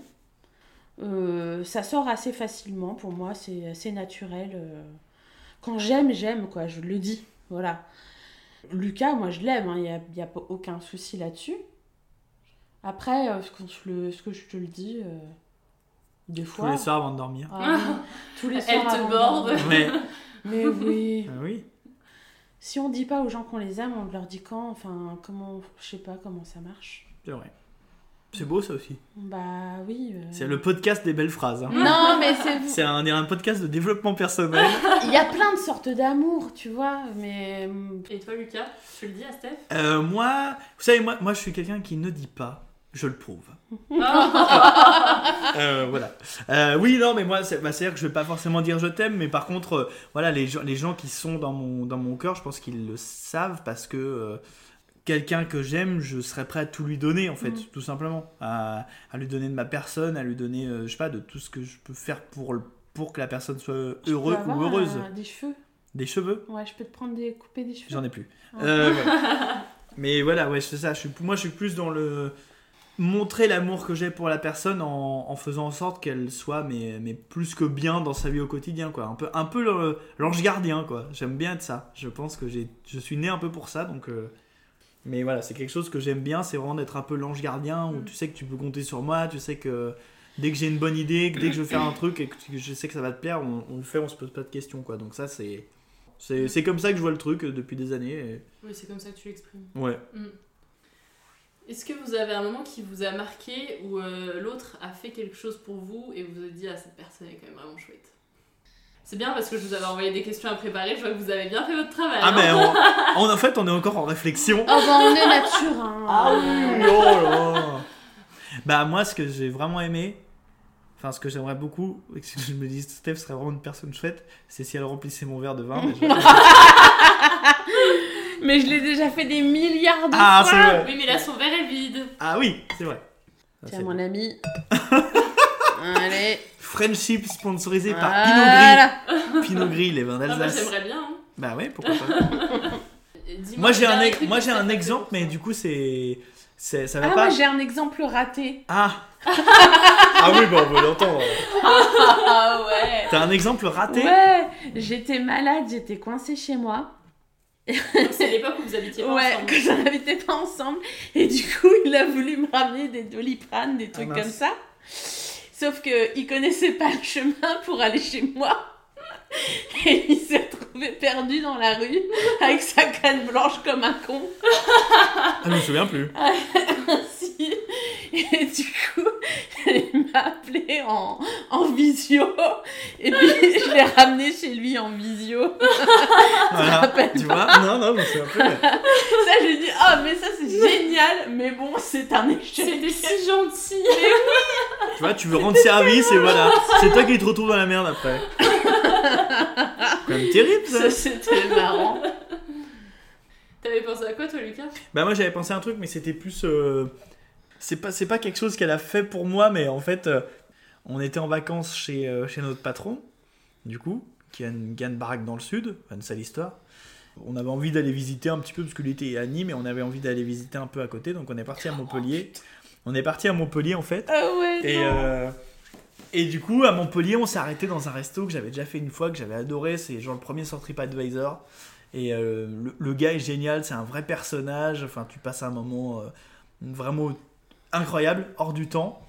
Euh, ça sort assez facilement pour moi, c'est assez naturel. euh. Quand j'aime, j'aime, quoi, je le dis. Voilà. Lucas, moi je l'aime, il n'y a, y a pas aucun souci là-dessus. Après, euh, ce, qu'on se le- ce que je te le dis, euh, des Tous fois. les soirs avant de dormir. Ah oui, tous les Elle soirs te avant de borde. Mais Mais oui. Ah oui. Si on dit pas aux gens qu'on les aime, on leur dit quand Enfin, comment. Je sais pas comment ça marche. C'est vrai. C'est beau ça aussi. Bah oui. euh. C'est le podcast des belles phrases. hein. Non, mais c'est. C'est un, podcast de développement personnel. Il y a plein de sortes d'amour, tu vois, mais. Et toi, Lucas, tu le dis à Steph? Euh, moi, vous savez, moi, moi je suis quelqu'un qui ne dit pas, je le prouve. Euh, voilà. Euh, oui, non, mais moi, c'est- bah, c'est-à-dire que je vais pas forcément dire je t'aime, mais par contre, euh, voilà, les gens, les gens qui sont dans mon, dans mon cœur, je pense qu'ils le savent parce que euh, quelqu'un que j'aime, je serais prêt à tout lui donner, en fait, Mm. tout simplement. À, à lui donner de ma personne, à lui donner, euh, je sais pas, de tout ce que je peux faire pour, le- pour que la personne soit peux ou heureuse. euh, des cheveux. Des cheveux Ouais, je peux te prendre des. couper des cheveux. J'en ai plus. Ah. Euh, ouais. Mais voilà, ouais, c'est ça. Je suis, moi, je suis plus dans le montrer l'amour que j'ai pour la personne en, en faisant en sorte qu'elle soit, mais, mais plus que bien dans sa vie au quotidien, quoi. Un peu, un peu l'ange gardien, quoi. J'aime bien être ça. Je pense que j'ai, je suis né un peu pour ça, donc. euh, Mais voilà, c'est quelque chose que j'aime bien, c'est vraiment d'être un peu l'ange gardien où tu sais que tu peux compter sur moi, tu sais que dès que j'ai une bonne idée, que dès que je veux faire un truc et que je sais que ça va te plaire, on, on le fait, on se pose pas de questions, quoi. Donc ça, c'est. C'est comme ça que je vois le truc depuis des années. et- Oui, c'est comme ça que tu l'exprimes. Ouais. Mm. Est-ce que vous avez un moment qui vous a marqué où euh, l'autre a fait quelque chose pour vous et vous êtes dit ah cette personne est quand même vraiment chouette? C'est bien parce que je vous avais envoyé des questions à préparer, je vois que vous avez bien fait votre travail. Ah, hein. mais on, on- en fait, on est encore en réflexion. Oh bah on est nature, hein. Ah oui, oh là là. Bah, moi, ce que j'ai vraiment aimé, enfin, ce que j'aimerais beaucoup, et que je me dis, Steph serait vraiment une personne chouette, c'est si elle remplissait mon verre de vin. mais je- Mais je l'ai déjà fait des milliards de Ah, fois. c'est vrai. Oui, mais là son verre est vide. Ah oui, c'est vrai. Tiens, mon ami. Allez. Friendship sponsorisé par Voilà. Pinot Gris. Pinot Gris, les vins Ah bah d'Alsace. j'aimerais bien. hein. bah ouais, pourquoi pas. Moi, j'ai un, moi, j'ai exemple, mais du coup, c'est. c'est- Ça va Ah, pas. moi j'ai un exemple raté. Ah Ah oui, bah on veut l'entendre. Ah ouais. T'as un exemple raté? Ouais, j'étais malade, j'étais coincée chez moi. C'est l'époque où vous habitiez pas Ouais, ensemble. que on n'habitait pas ensemble. Et du coup, il a voulu me ramener des doliprane, des trucs Ah, comme ça. Sauf que il connaissait pas le chemin pour aller chez moi. Et il s'est retrouvé perdu dans la rue avec sa canne blanche comme un con. Ah, je me souviens plus. Ainsi. Et du coup, il m'a appelé en, en visio. Et puis, je l'ai ramené chez lui en visio. Voilà. Tu vois Non, non, mais c'est un peu. Ça, j'ai dit, ah, mais ça, c'est génial. Mais bon, c'est un échec. C'était si gentil. Tu vois, tu veux rendre service et voilà. C'est toi qui te retrouves dans la merde après. Quand même terrible ça. Ça, c'était marrant. T'avais pensé à quoi toi Lucas? Bah moi j'avais pensé à un truc mais c'était plus euh, c'est pas c'est pas quelque chose qu'elle a fait pour moi mais en fait euh, on était en vacances chez euh, chez notre patron du coup qui a une, qui a une baraque dans le sud, une sale histoire. On avait envie d'aller visiter un petit peu parce que l'été est à Nîmes et on avait envie d'aller visiter un peu à côté donc on est parti à Montpellier. On est parti à Montpellier en fait. Ah ouais, Et, et du coup, à Montpellier, on s'est arrêté dans un resto que j'avais déjà fait une fois, que j'avais adoré. C'est genre le premier sur TripAdvisor. Et euh, le, le gars est génial, c'est un vrai personnage. Enfin, tu passes un moment euh, vraiment incroyable, hors du temps.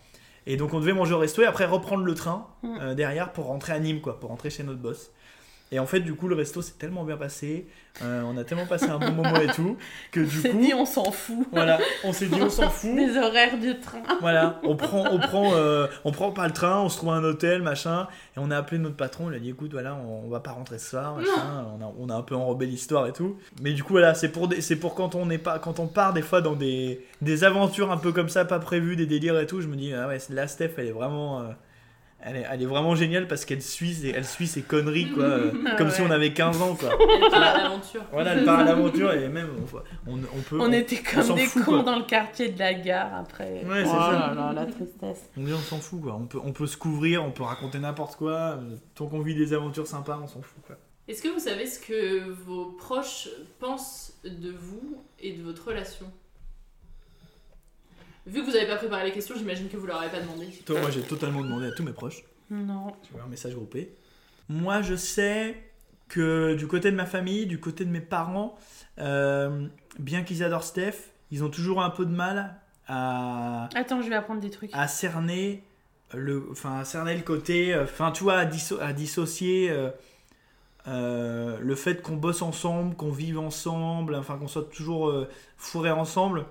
Et donc, on devait manger au resto et après reprendre le train Mm. euh, derrière pour rentrer à Nîmes, quoi, pour rentrer chez notre boss. Et en fait, du coup, le resto s'est tellement bien passé, euh, on a tellement passé un bon moment et tout, que du On s'est coup, dit, on s'en fout. voilà, on s'est dit on s'en fout. Des horaires du train. Voilà, on prend, on prend, euh, on prend pas le train, on se trouve un hôtel, machin, et on a appelé notre patron, on lui a dit écoute, voilà, on, on va pas rentrer ce soir, machin, on a, on a un peu enrobé l'histoire et tout. Mais du coup, voilà, c'est pour, des- c'est pour quand on n'est pas, quand on part des fois dans des, des aventures un peu comme ça, pas prévues, des délires et tout, je me dis ah ouais, là Steph, elle est vraiment, euh, elle est, elle est vraiment géniale parce qu'elle suit, ses- elle suit ses conneries quoi, euh, Ah comme si on avait 15 ans quoi. Elle part à l'aventure. Voilà, elle part à l'aventure et même on, on, on peut. On était comme s'en des fout, cons quoi. dans le quartier de la gare après. Ouais, c'est oh ça. là là, la tristesse. On dit on s'en fout quoi, on peut, on peut se couvrir, on peut raconter n'importe quoi, tant qu'on vit des aventures sympas, on s'en fout quoi. Est-ce que vous savez ce que vos proches pensent de vous et de votre relation? Vu que vous n'avez pas préparé les questions, j'imagine que vous leur avez pas demandé. Toi, moi j'ai totalement demandé à tous mes proches, Non. tu vois un message groupé. Moi je sais que du côté de ma famille, du côté de mes parents, euh, bien qu'ils adorent Steph, ils ont toujours un peu de mal à, Attends, je vais apprendre des trucs. à cerner le, enfin, à cerner le côté, euh, enfin, tu vois, à, disso- à dissocier euh, euh, le fait qu'on bosse ensemble, qu'on vive ensemble, enfin, qu'on soit toujours euh, fourrés ensemble.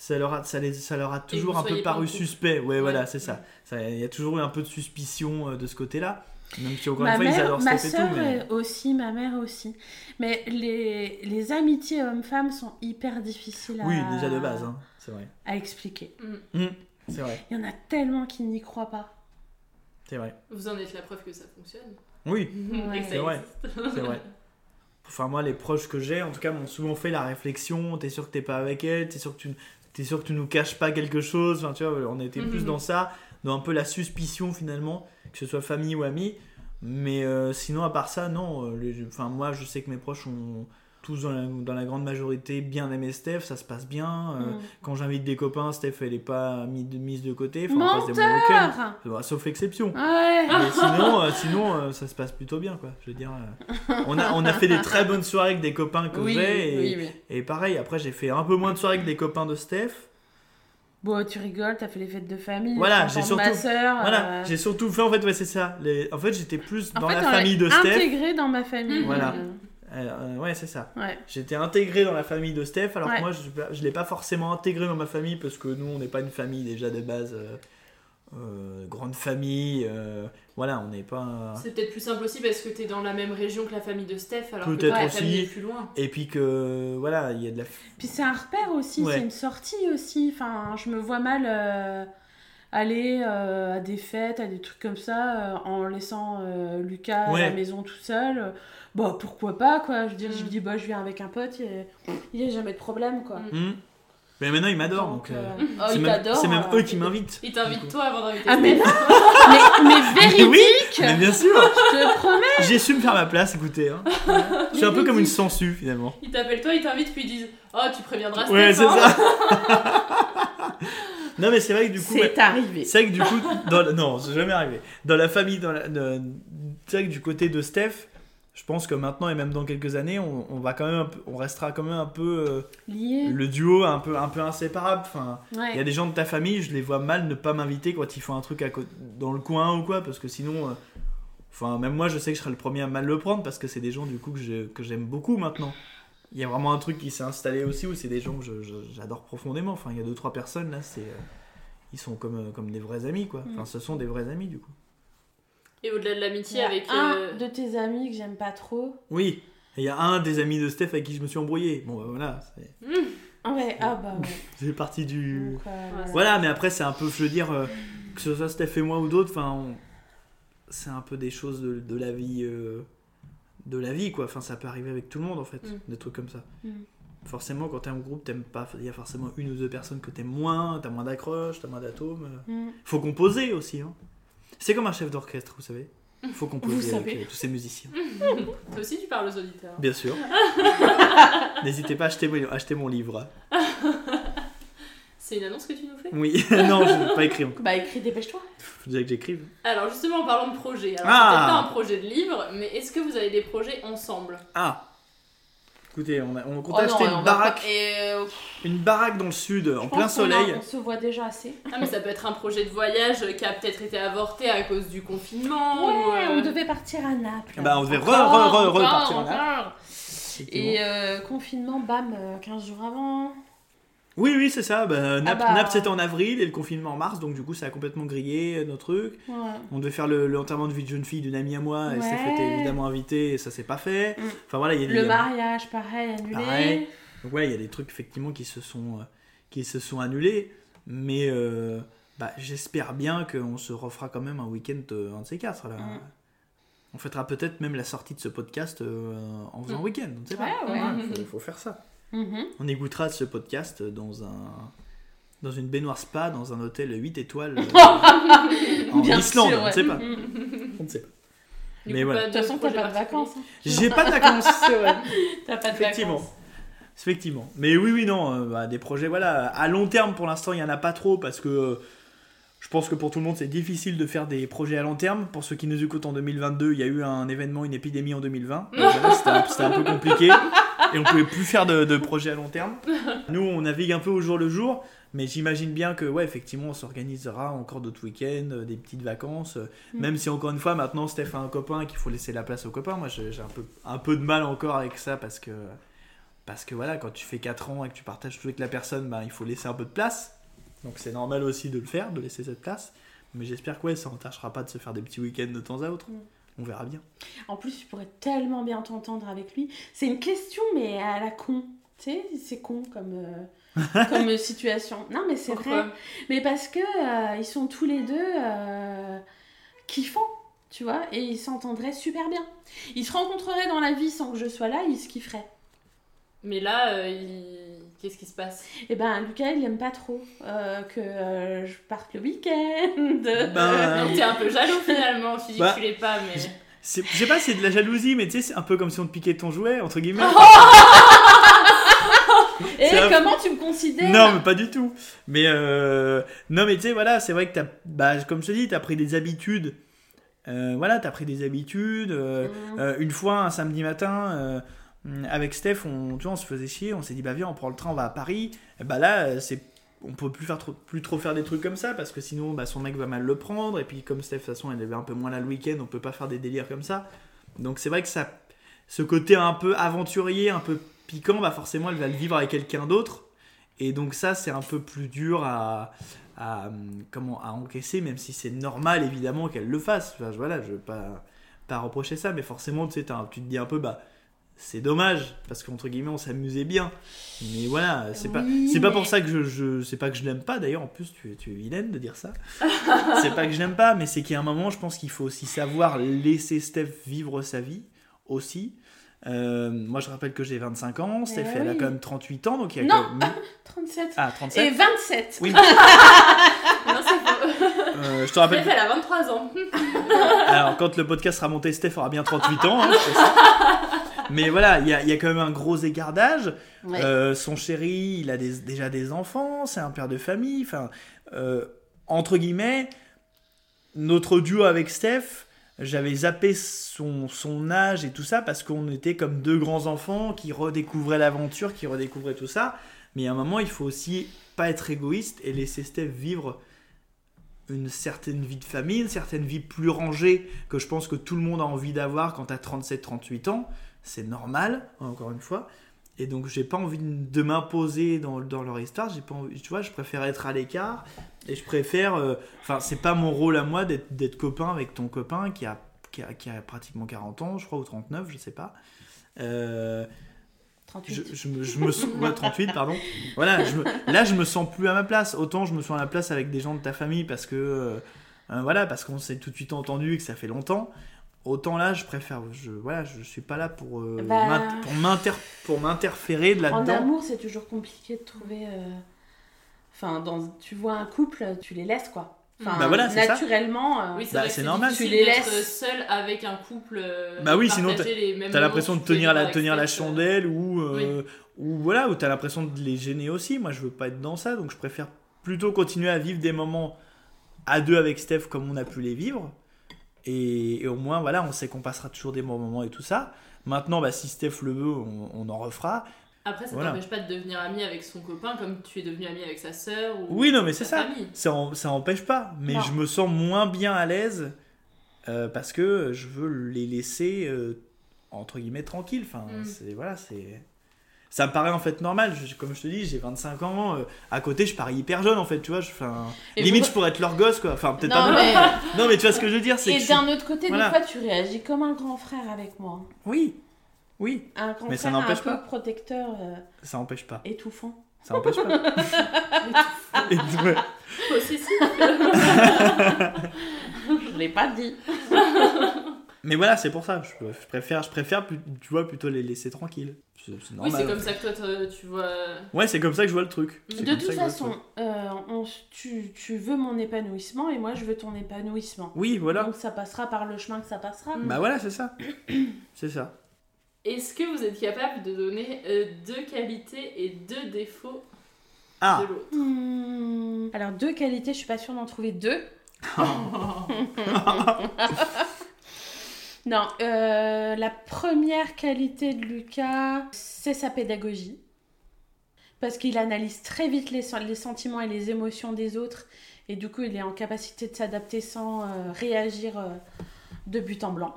Ça leur, a, ça, les- ça leur a toujours un peu paru suspect. Ouais, voilà, c'est ça. Il y a toujours eu un peu de suspicion euh, de ce côté-là. Même si, encore Ma une fois, ils adorent ma soeur tout. Mais... aussi, ma mère aussi. Mais les, les amitiés hommes-femmes sont hyper difficiles à, Oui, déjà de base, hein, c'est vrai. à expliquer. Hum, c'est vrai, Il y en a tellement qui n'y croient pas. c'est vrai. Vous en êtes la preuve que ça fonctionne. Oui, Ouais. C'est vrai. C'est vrai. Enfin, moi, les proches que j'ai, en tout cas, m'ont souvent fait la réflexion t'es sûr que t'es pas avec elle? T'es sûr que tu t'es sûr que tu nous caches pas quelque chose Enfin, tu vois, on était plus Mhm. dans ça, dans un peu la suspicion finalement, que ce soit famille ou amis. Mais euh, sinon, à part ça, non. euh, les- Enfin, moi, je sais que mes proches ont tous, dans la, dans la grande majorité, bien aimé Steph, ça se passe bien. euh, Mm. Quand j'invite des copains, Steph, elle est pas mise de, mise de côté. Enfin, on passe des bons Bah, Sauf exception. Ouais. Mais sinon, euh, sinon euh, ça se passe plutôt bien, quoi. Je veux dire, on, a, on a fait des très bonnes soirées avec des copains que Oui, j'ai. Et, oui, oui. et pareil, après, j'ai fait un peu moins de soirées avec des copains de Steph. Bon, tu rigoles, t'as fait les fêtes de famille. Voilà, j'ai 30 ans de surtout, ma voilà, j'ai surtout fait, en fait, ouais, c'est ça. Les, en fait, j'étais plus en dans fait, la famille de Steph. Intégré dans ma famille. Voilà. Euh, ouais, c'est ça. Ouais. J'étais intégré dans la famille de Steph, alors Ouais. que moi, je, je l'ai pas forcément intégré dans ma famille parce que nous, on n'est pas une famille déjà de base. euh, euh, grande famille, euh, voilà, on n'est pas. C'est peut-être plus simple aussi parce que t'es dans la même région que la famille de Steph, alors que toi, la aussi. famille est plus loin. Et puis que, voilà, il y a de la. Puis c'est un repère aussi, Ouais. c'est une sortie aussi. Enfin, je me vois mal euh, aller euh, à des fêtes, à des trucs comme ça, euh, en laissant euh, Lucas à la maison tout seul. Bah pourquoi pas quoi. Je veux dire, je Mm. lui dis bah je viens avec un pote, et il n'y a jamais de problème quoi. Hmm. Mais maintenant, ils m'adorent, donc. Euh, euh, oh, c'est même, c'est même euh, eux qui m'invitent. Il t'invite toi avant d'inviter Ah mais non mais, mais Mais oui, véridique mais bien sûr Je te promets J'ai su me faire ma place, écoutez. Hein. Je suis un peu comme une sangsue, finalement. Ils t'appellent toi, ils t'invitent, puis ils disent Oh, tu préviendras. Ouais, c'est hein. ça Non, mais c'est vrai que du coup. C'est arrivé. C'est vrai que du coup. Dans la- Non, c'est jamais arrivé. Dans la famille, dans la... c'est vrai que du côté de Steph. Je pense que maintenant et même dans quelques années, on, on va quand même, peu- on restera quand même un peu euh, Lié. le duo un peu, un peu inséparable. Enfin, Ouais. Il y a des gens de ta famille, je les vois mal ne pas m'inviter quand ils font un truc à dans le coin ou quoi, parce que sinon, euh, enfin, même moi, je sais que je serais le premier à mal le prendre parce que c'est des gens du coup que j'aime beaucoup maintenant. Il y a vraiment un truc qui s'est installé aussi où c'est des gens que j'adore profondément. Enfin, il y a deux trois personnes là, c'est, euh, ils sont comme comme des vrais amis quoi. Enfin, ce sont des vrais amis du coup. Et au-delà de Il y l'amitié a avec. un euh, de tes amis que j'aime pas trop. Oui. Il y a un des amis de Steph avec qui je me suis embrouillé. Bon, bah, voilà, c'est, Ouais, ah bah ouais. c'est parti du. Donc, euh, Voilà, mais après, c'est un peu, je veux dire, euh, que ce soit Steph et moi ou d'autres, enfin, on- c'est un peu des choses de, de la vie, euh, de la vie, quoi. Enfin, ça peut arriver avec tout le monde, en fait, Mm. des trucs comme ça. Mm. Forcément, quand t'es en groupe, t'aimes pas, il y a forcément une ou deux personnes que t'aimes moins, t'as moins d'accroche, t'as moins d'atomes. euh. Mm. Faut composer aussi, hein. C'est comme un chef d'orchestre, vous savez. Faut composer Vous avec euh, tous ces musiciens. Toi aussi, tu parles aux auditeurs. Bien sûr. N'hésitez pas à acheter, mon- acheter mon livre. C'est une annonce que tu nous fais? Oui, non, je n'ai pas écrit encore. Bah écris, dépêche-toi. Faut déjà que j'écrive. Alors, justement, en parlant de projet, alors Ah. c'est peut-être pas un projet de livre, mais est-ce que vous avez des projets ensemble? Ah Écoutez, on, a, on compte Oh acheter une baraque, pas- Et euh, une baraque dans le sud, en plein a- soleil. On se voit déjà assez. Ah, mais ça peut être un projet de voyage qui a peut-être été avorté à cause du confinement. ou, Ouais, euh, on devait partir à Naples. Bah, on devait re, Encore, re, re, repartir en Naples. Et euh, confinement, bam, euh, 15 jours avant. Oui, oui, c'est ça. Bah, Naples, bah. Naples, c'était en avril et le confinement en mars, donc du coup, ça a complètement grillé nos trucs. Ouais. On devait faire le- l'enterrement de vie de jeune fille d'une amie à moi, et Ouais. Steph était évidemment invité, et ça s'est pas fait. Mm. Enfin voilà, il y a Le il a- mariage, pareil, annulé. Pareil. Donc ouais, il y a des trucs effectivement qui se sont, euh, qui se sont annulés, mais euh, bah, j'espère bien qu'on se refera quand même un week-end euh, un de ces quatre. Là. Mm. On fêtera peut-être même la sortie de ce podcast euh, en faisant un Mm. week-end, on ne sait pas. Ouais, ouais. Voilà, faut, faut faire ça. Mhm. On écoutera ce podcast dans un dans une baignoire spa dans un hôtel 8 étoiles euh, en Bien Islande, sûr, on ne sait pas. On ne sait pas. Du Mais coup, voilà. De toute façon, t'as pas de vacances. hein. J'ai pas de vacances, c'est vrai. T'as pas de Effectivement. vacances. Effectivement. Mais oui, oui, non, euh, bah, des projets, voilà, à long terme pour l'instant, il n'y en a pas trop parce que euh, je pense que pour tout le monde, c'est difficile de faire des projets à long terme. Pour ceux qui nous écoutent en 2022, il y a eu un événement, une épidémie en 2020. Donc, voilà, c'était un, c'était un peu compliqué et on pouvait plus faire de, de projets à long terme. Nous, on navigue un peu au jour le jour. Mais j'imagine bien que, ouais, effectivement, on s'organisera encore d'autres week-ends, euh, des petites vacances. euh, Mm. Même si, encore une fois, maintenant, Steph a un copain et qu'il faut laisser la place au copain. Moi, j'ai j'ai un peu, un peu de mal encore avec ça parce que, parce que voilà, quand tu fais 4 ans et que tu partages tout avec la personne, bah, il faut laisser un peu de place. Donc, c'est normal aussi de le faire, de laisser cette place. Mais j'espère que, ouais, ça n'entachera pas de se faire des petits week-ends de temps à autre. Mm. On verra bien. En plus, tu pourrais tellement bien t'entendre avec lui. C'est une question, mais à la con. Tu sais, c'est con comme, euh, comme situation. Non, mais c'est vrai. Mais parce que euh, ils sont tous les deux euh, kiffants, tu vois, et ils s'entendraient super bien. Ils se rencontreraient dans la vie sans que je sois là, ils se kifferaient. Mais là, euh, il- qu'est-ce qui se passe? Et ben, Lucas, il aime pas trop euh, que euh, je parte le week-end. Ben, Donc t'es un peu jaloux finalement, tu dis Bah, que tu l'es pas, mais. Je sais pas, c'est de la jalousie, mais tu sais, c'est un peu comme si on te piquait ton jouet, entre guillemets. Et un- comment tu me considères? Non, mais pas du tout. Mais euh, non, mais tu sais, voilà, c'est vrai que t'as, bah, comme je te dis, t'as pris des habitudes. Euh, voilà, t'as pris des habitudes. euh, euh, une fois, un samedi matin, euh, avec Steph, on, tu vois, on se faisait chier. On s'est dit, bah viens, on prend le train, on va à Paris. Et bah là, euh, c'est, on peut plus faire trop, plus trop faire des trucs comme ça parce que sinon, bah, son mec va mal le prendre. Et puis, comme Steph, de toute façon, elle avait un peu moins là le week-end, on peut pas faire des délires comme ça. Donc c'est vrai que ça, ce côté un peu aventurier, un peu piquant, bah forcément, elle va le vivre avec quelqu'un d'autre. Et donc ça, c'est un peu plus dur à, comment, à encaisser, même si c'est normal, évidemment, qu'elle le fasse. Enfin, voilà, je veux pas, pas reprocher ça, mais forcément, tu tu te dis un peu, bah, c'est dommage, parce qu'entre guillemets, on s'amusait bien. Mais voilà, c'est pas, Oui, c'est pas pour ça que je, je c'est pas que je l'aime pas, d'ailleurs, en plus, tu, es- tu es vilaine de dire ça. c'est pas que je l'aime pas, mais c'est qu'il y a un moment, je pense qu'il faut aussi savoir laisser Steph vivre sa vie, aussi. Euh, moi, je rappelle que j'ai 25 ans, Steph, Eh elle a oui. quand même 38 ans, donc il y a Non. même- 37. Ah, 37 Et 27. Oui. Non, c'est faux. Euh, je te rappelle. Steph, elle a 23 ans. Alors, quand le podcast sera monté, Steph aura bien 38 ans. hein, ça. Mais voilà, il y a, y a quand même un gros écart d'âge. Ouais. Euh, son chéri, il a des- déjà des enfants, c'est un père de famille. Enfin, euh, entre guillemets, notre duo avec Steph, j'avais zappé son, son âge et tout ça parce qu'on était comme deux grands enfants qui redécouvraient l'aventure, qui redécouvraient tout ça. Mais à un moment, il faut aussi pas être égoïste et laisser Steph vivre une certaine vie de famille, une certaine vie plus rangée que je pense que tout le monde a envie d'avoir quand tu as 37-38 ans. C'est normal, encore une fois. Et donc, j'ai pas envie de m'imposer dans, dans leur histoire. J'ai pas envie, tu vois, je préfère être à l'écart. Et je préfère. euh, Enfin, c'est pas mon rôle à moi d'être d'être copain avec ton copain qui a, qui, a, qui a pratiquement 40 ans, je crois, ou 39, je sais pas. Euh, 38. je, je me, je me sens- ouais, 38, pardon. Voilà, je me- là, je me sens plus à ma place. Autant je me sens à la place avec des gens de ta famille parce que, euh, euh, voilà, parce qu'on s'est tout de suite entendu et que ça fait longtemps. Autant là, je préfère, je, voilà, je suis pas là pour, euh, Bah. pour m'inter- pour m'interférer de En là-dedans. amour, c'est toujours compliqué de trouver. euh, Enfin, dans... tu vois un couple, tu les laisses quoi. Enfin, Bah voilà, c'est ça. naturellement. euh, Oui, c'est Bah, c'est normal. Tu les laisses. seul avec un couple. euh, Bah oui, sinon T'as moments l'impression de tenir la, tenir euh. chandelle ou, euh, ou voilà, ou t'as l'impression de les gêner aussi. Moi, je veux pas être dans ça, donc je préfère plutôt continuer à vivre des moments à deux avec Steph comme on a pu les vivre. Et, et au moins, voilà, on sait qu'on passera toujours des bons moments et tout ça. Maintenant, bah, si Steph le veut, on, on en refera. Après, ça Voilà. t'empêche pas de devenir ami avec son copain comme tu es devenu ami avec sa sœur ou Oui, non, mais c'est ça. famille. Ça, en- ça empêche pas. Mais Non. je me sens moins bien à l'aise euh, parce que je veux les laisser euh, entre guillemets tranquilles. Enfin, Mm. c'est voilà, c'est. Ça me paraît en fait normal. Je- comme je te dis, j'ai 25 ans. euh, à côté, je parie hyper jeune en fait. Tu vois, je, limite, je pourrais être leur gosse quoi. Enfin, peut-être pas. mais- non, mais tu vois ce que je veux dire, c'est Et je d'un autre côté, Voilà. des fois, tu réagis comme un grand frère avec moi. Oui, oui. Un grand Mais ça frère un n'empêche peu pas. protecteur, euh, Ça empêche pas. étouffant. Ça empêche pas. Et- ouais. Possessif. Je l'ai pas dit. Mais voilà, c'est pour ça. Je, je préfère, je préfère, tu vois, plutôt les laisser tranquilles. C'est c'est Oui, normal. c'est comme ça que toi tu vois. Ouais, c'est comme ça que je vois le truc. C'est De toute façon, euh, on tu, tu veux mon épanouissement et moi je veux ton épanouissement. Oui, voilà. Donc ça passera par le chemin que ça passera. Bah voilà, c'est ça. c'est ça. Est-ce que vous êtes capable de donner euh, deux qualités et deux défauts Ah. de l'autre? Hmm, Alors deux qualités, je suis pas sûre d'en trouver deux. non, euh, la première qualité de Lucas, c'est sa pédagogie. Parce qu'il analyse très vite les, sen- les sentiments et les émotions des autres. Et du coup, il est en capacité de s'adapter sans euh, réagir euh, de but en blanc.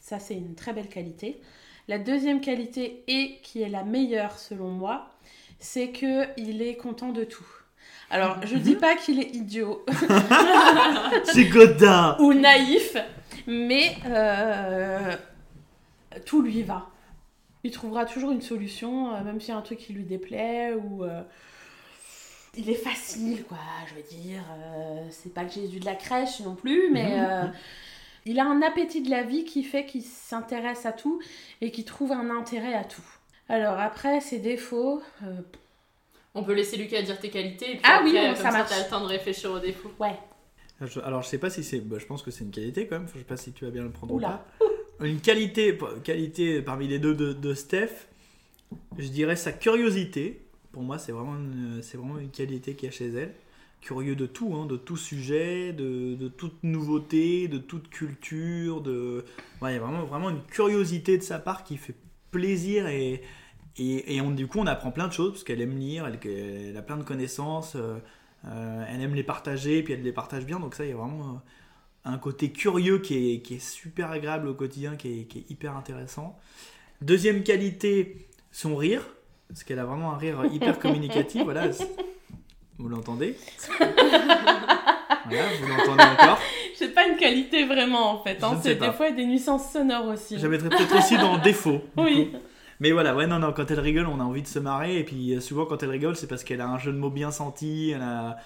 Ça, c'est une très belle qualité. La deuxième qualité, et qui est la meilleure selon moi, c'est que il est content de tout. Alors, je dis pas qu'il est idiot C'est Godard ou naïf, mais euh, tout lui va. Il trouvera toujours une solution, euh, même s'il y a un truc qui lui déplaît ou euh, il est facile, quoi. Je veux dire, c'est pas le Jésus de la crèche non plus, mais il a un appétit de la vie qui fait qu'il s'intéresse à tout et qu'il trouve un intérêt à tout. Alors après, ses défauts. On peut laisser Lucas dire tes qualités et puis Ah après, oui, comme ça ça, t'as le temps de réfléchir aux défauts. Ouais. Je- Alors, je sais pas si c'est. bah, je pense que c'est une qualité quand même. Je sais pas si tu vas bien le prendre Oula. ou pas. Une qualité, qualité parmi les deux de, de Steph, je dirais sa curiosité. Pour moi, c'est vraiment, une- vraiment une qualité qu'il y a chez elle. Curieux de tout, hein, de tout sujet, de, de toute nouveauté, de toute culture. De... Ouais, il y a vraiment, vraiment une curiosité de sa part qui fait plaisir et, et, et on, du coup, on apprend plein de choses parce qu'elle aime lire, elle, elle a plein de connaissances. euh, euh, elle aime les partager, puis elle les partage bien. Donc ça, il y a vraiment euh, un côté curieux qui est, qui est super agréable au quotidien, qui est, qui est hyper intéressant. Deuxième qualité, son rire, parce qu'elle a vraiment un rire hyper communicatif. voilà, vous l'entendez Voilà, vous l'entendez encore. C'est pas une qualité vraiment en fait. Je hein. ne sais C'est pas. des fois des nuisances sonores aussi. Mettrais peut-être aussi dans défaut. du Oui. coup. Mais voilà, ouais, non, non, quand elle rigole, on a envie de se marrer. Et puis euh, souvent, quand elle rigole, c'est parce qu'elle a un jeu de mots bien senti. Elle a